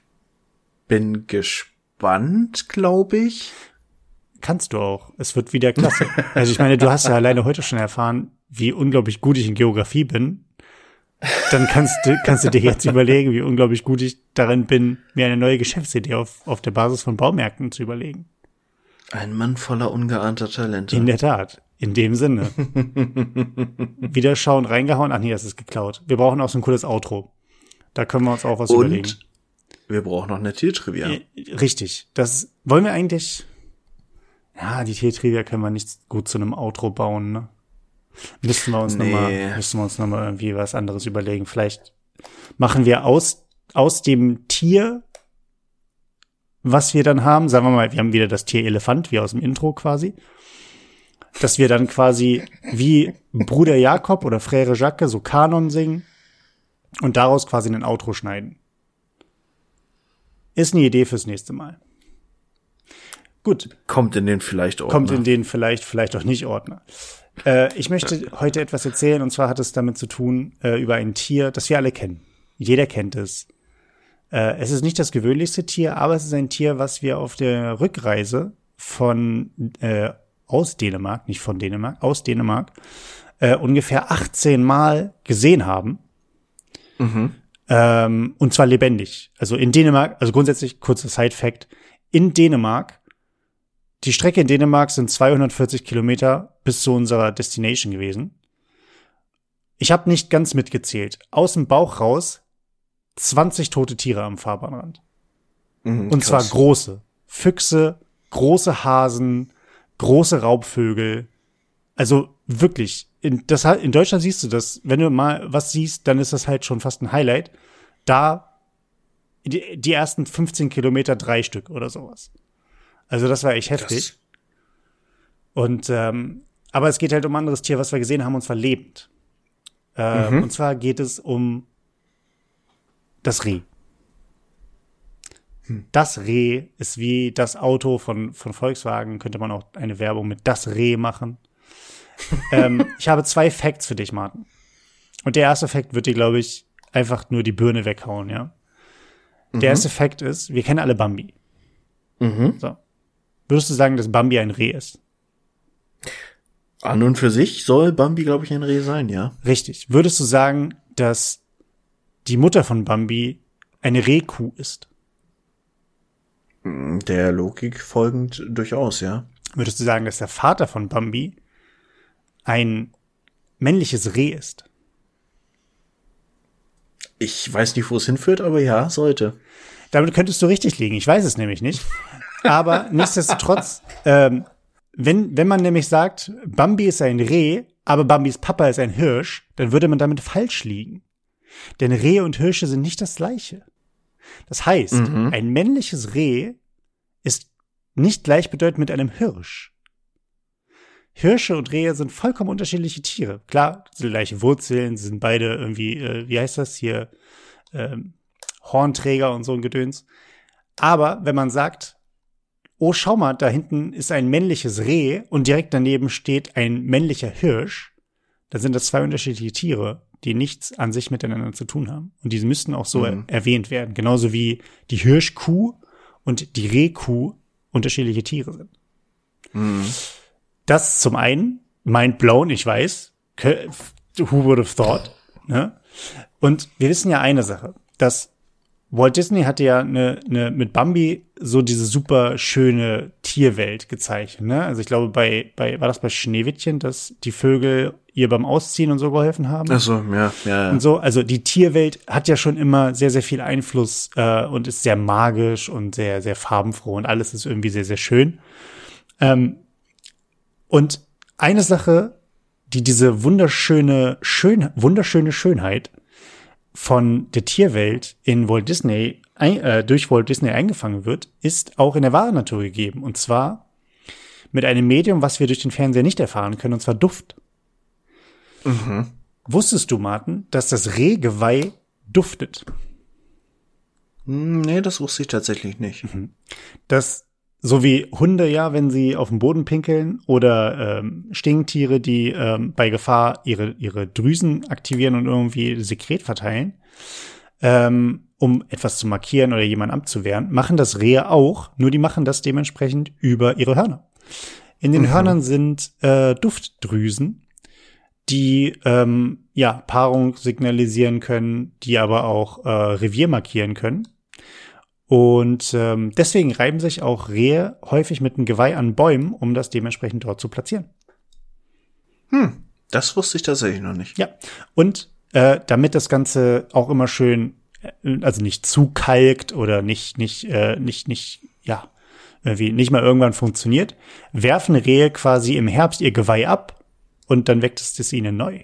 bin gespannt, glaube ich. Kannst du auch. Es wird wieder klasse. also ich meine, du hast ja alleine heute schon erfahren, wie unglaublich gut ich in Geografie bin. Dann kannst du, kannst du dir jetzt überlegen, wie unglaublich gut ich darin bin, mir eine neue Geschäftsidee auf, auf der Basis von Baumärkten zu überlegen. Ein Mann voller ungeahnter Talente. In der Tat. In dem Sinne. Wieder schauen, reingehauen. Ach nee, das ist geklaut. Wir brauchen auch so ein cooles Outro. Da können wir uns auch was Und überlegen. Wir brauchen noch eine Tiertrivia. Richtig. Das wollen wir eigentlich. Ja, die Tiertrivia können wir nicht gut zu einem Outro bauen, ne? Müssten wir uns nee. nochmal, müssten wir uns nochmal irgendwie was anderes überlegen. Vielleicht machen wir aus, aus dem Tier, was wir dann haben, sagen wir mal, wir haben wieder das Tier Elefant, wie aus dem Intro quasi dass wir dann quasi wie Bruder Jakob oder Frère Jacques so Kanon singen und daraus quasi ein Outro schneiden. Ist eine Idee fürs nächste Mal. Gut. Kommt in den vielleicht Ordner. Kommt in den vielleicht, vielleicht auch nicht Ordner. Äh, ich möchte heute etwas erzählen und zwar hat es damit zu tun äh, über ein Tier, das wir alle kennen. Jeder kennt es. Äh, es ist nicht das gewöhnlichste Tier, aber es ist ein Tier, was wir auf der Rückreise von äh, aus Dänemark, nicht von Dänemark, aus Dänemark, äh, ungefähr 18 Mal gesehen haben. Mhm. Ähm, und zwar lebendig. Also in Dänemark, also grundsätzlich, kurzer Side-Fact, in Dänemark, die Strecke in Dänemark sind 240 Kilometer bis zu unserer Destination gewesen. Ich habe nicht ganz mitgezählt. Aus dem Bauch raus 20 tote Tiere am Fahrbahnrand. Mhm, und zwar große. Füchse, große Hasen, große Raubvögel. Also wirklich, in, das, in Deutschland siehst du das, wenn du mal was siehst, dann ist das halt schon fast ein Highlight. Da die, die ersten 15 Kilometer drei Stück oder sowas. Also das war echt heftig. Das und ähm, aber es geht halt um ein anderes Tier, was wir gesehen haben, und zwar lebend. Äh, mhm. Und zwar geht es um das Reh. Hm. Das Reh ist wie das Auto von, von Volkswagen. Könnte man auch eine Werbung mit das Reh machen. ähm, ich habe zwei Facts für dich, Martin. Und der erste Fact wird dir, glaube ich, einfach nur die Birne weghauen, ja. Der mhm. erste Fact ist, wir kennen alle Bambi. Mhm. So. Würdest du sagen, dass Bambi ein Reh ist? An und für sich soll Bambi, glaube ich, ein Reh sein, ja. Richtig. Würdest du sagen, dass die Mutter von Bambi eine Rehkuh ist? Der Logik folgend durchaus, ja. Würdest du sagen, dass der Vater von Bambi ein männliches Reh ist? Ich weiß nicht, wo es hinführt, aber ja, sollte. Damit könntest du richtig liegen. Ich weiß es nämlich nicht. Aber nichtsdestotrotz, ähm, wenn, wenn man nämlich sagt, Bambi ist ein Reh, aber Bambis Papa ist ein Hirsch, dann würde man damit falsch liegen. Denn Rehe und Hirsche sind nicht das gleiche. Das heißt, mhm. ein männliches Reh ist nicht gleichbedeutend mit einem Hirsch. Hirsche und Rehe sind vollkommen unterschiedliche Tiere. Klar, sie gleiche Wurzeln, sie sind beide irgendwie, äh, wie heißt das hier, ähm, Hornträger und so ein Gedöns. Aber wenn man sagt, oh, schau mal, da hinten ist ein männliches Reh und direkt daneben steht ein männlicher Hirsch, dann sind das zwei unterschiedliche Tiere, die nichts an sich miteinander zu tun haben. Und diese müssten auch so mhm. erwähnt werden. Genauso wie die Hirschkuh und die Rehkuh unterschiedliche Tiere sind. Mhm. Das zum einen, mind blown, ich weiß. Who would have thought? Ne? Und wir wissen ja eine Sache, dass Walt Disney hatte ja eine, eine, mit Bambi so diese super schöne Tierwelt gezeichnet. Ne? Also ich glaube, bei, bei, war das bei Schneewittchen, dass die Vögel ihr beim Ausziehen und so geholfen haben? Ach so, ja, ja, ja. Und so, also die Tierwelt hat ja schon immer sehr, sehr viel Einfluss äh, und ist sehr magisch und sehr, sehr farbenfroh und alles ist irgendwie sehr, sehr schön. Ähm, und eine Sache, die diese wunderschöne, schön, wunderschöne Schönheit von der Tierwelt in Walt Disney, äh, durch Walt Disney eingefangen wird, ist auch in der wahren Natur gegeben. Und zwar mit einem Medium, was wir durch den Fernseher nicht erfahren können, und zwar Duft. Mhm. Wusstest du, Martin, dass das Rehgeweih duftet? Hm, nee, das wusste ich tatsächlich nicht. Mhm. Das so wie Hunde ja, wenn sie auf den Boden pinkeln oder ähm, Stinktiere, die ähm, bei Gefahr ihre, ihre Drüsen aktivieren und irgendwie Sekret verteilen, ähm, um etwas zu markieren oder jemanden abzuwehren, machen das Rehe auch, nur die machen das dementsprechend über ihre Hörner. In den mhm. Hörnern sind äh, Duftdrüsen, die ähm, ja Paarung signalisieren können, die aber auch äh, Revier markieren können. Und ähm, deswegen reiben sich auch Rehe häufig mit einem Geweih an Bäumen, um das dementsprechend dort zu platzieren. Hm, das wusste ich tatsächlich noch nicht. Ja, und äh, damit das Ganze auch immer schön, äh, also nicht zu kalkt oder nicht, nicht, äh, nicht, nicht, ja, irgendwie nicht mal irgendwann funktioniert, werfen Rehe quasi im Herbst ihr Geweih ab und dann wächst es ihnen neu.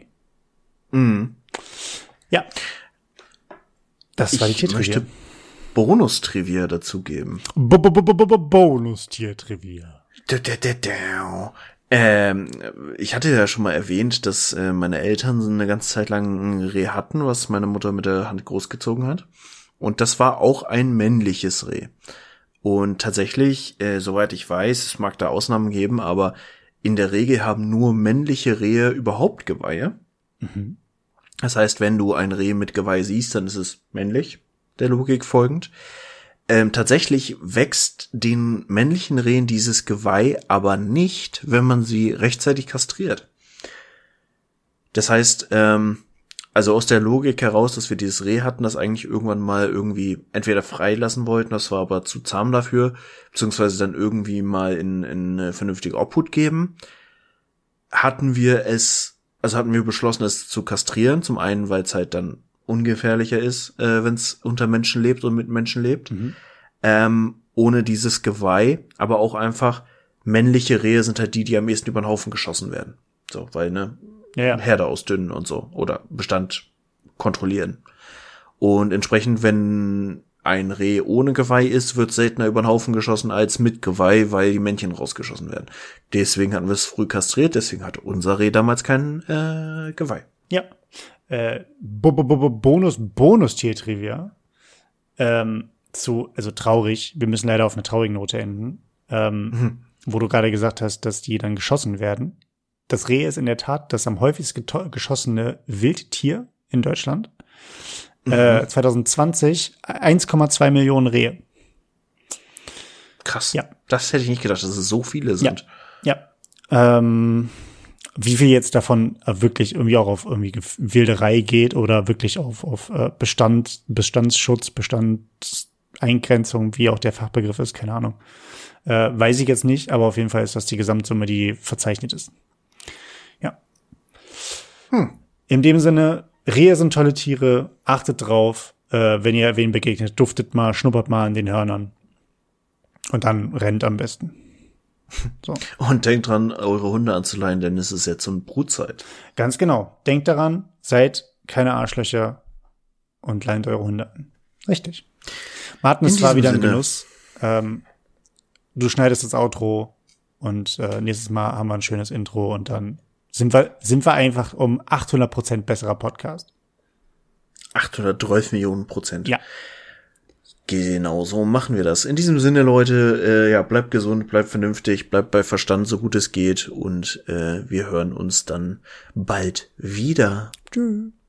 Mhm. Ja. Das ich war die Titeltrivia. Bonus-Trivia dazugeben. Bonus-Tier-Trivia. Ähm, ich hatte ja schon mal erwähnt, dass äh, meine Eltern eine ganze Zeit lang ein Reh hatten, was meine Mutter mit der Hand großgezogen hat. Und das war auch ein männliches Reh. Und tatsächlich, äh, soweit ich weiß, es mag da Ausnahmen geben, aber in der Regel haben nur männliche Rehe überhaupt Geweihe. Mhm. Das heißt, wenn du ein Reh mit Geweih siehst, dann ist es männlich der Logik folgend. Ähm, tatsächlich wächst den männlichen Rehen dieses Geweih aber nicht, wenn man sie rechtzeitig kastriert. Das heißt, ähm, also aus der Logik heraus, dass wir dieses Reh hatten, das eigentlich irgendwann mal irgendwie entweder freilassen wollten, das war aber zu zahm dafür, beziehungsweise dann irgendwie mal in, in eine vernünftige Obhut geben, hatten wir es, also hatten wir beschlossen, es zu kastrieren. Zum einen, weil es halt dann ungefährlicher ist, äh, wenn es unter Menschen lebt und mit Menschen lebt. Mhm. Ähm, ohne dieses Geweih, aber auch einfach männliche Rehe sind halt die, die am ehesten über den Haufen geschossen werden. So, weil, ne, ja, ja. Herde ausdünnen und so. Oder Bestand kontrollieren. Und entsprechend, wenn ein Reh ohne Geweih ist, wird seltener über den Haufen geschossen als mit Geweih, weil die Männchen rausgeschossen werden. Deswegen hatten wir es früh kastriert, deswegen hatte unser Reh damals kein äh, Geweih. Ja, äh, Bonus, Bonus-Tier-Trivia ähm, zu, also traurig, wir müssen leider auf eine traurige Note enden, ähm, mhm. wo du gerade gesagt hast, dass die dann geschossen werden. Das Reh ist in der Tat das am häufigst geschossene Wildtier in Deutschland. Mhm. Äh, 2020 1,2 Millionen Rehe. Krass. Ja. Das hätte ich nicht gedacht, dass es so viele sind. Ja. ja. Ähm, wie viel jetzt davon äh, wirklich irgendwie auch auf irgendwie Wilderei geht oder wirklich auf, auf äh, Bestand, Bestandsschutz, Bestandseingrenzung, wie auch der Fachbegriff ist, keine Ahnung. Äh, weiß ich jetzt nicht, aber auf jeden Fall ist das die Gesamtsumme, die verzeichnet ist. Ja. Hm. In dem Sinne, Rehe sind tolle Tiere, achtet drauf, äh, wenn ihr wen begegnet, duftet mal, schnuppert mal an den Hörnern. Und dann rennt am besten. So. Und denkt dran, eure Hunde anzuleihen, denn es ist jetzt so eine Brutzeit. Ganz genau. Denkt daran, seid keine Arschlöcher und leint eure Hunde an. Richtig. Martin, es war wieder ein. Genuss. Ähm, du schneidest das Outro und äh, nächstes Mal haben wir ein schönes Intro und dann sind wir, sind wir einfach um 800 Prozent besserer Podcast. 812 Millionen Prozent. Ja. Genau, so machen wir das. In diesem Sinne, Leute, äh, ja, bleibt gesund, bleibt vernünftig, bleibt bei Verstand, so gut es geht und äh, wir hören uns dann bald wieder. Tschüss.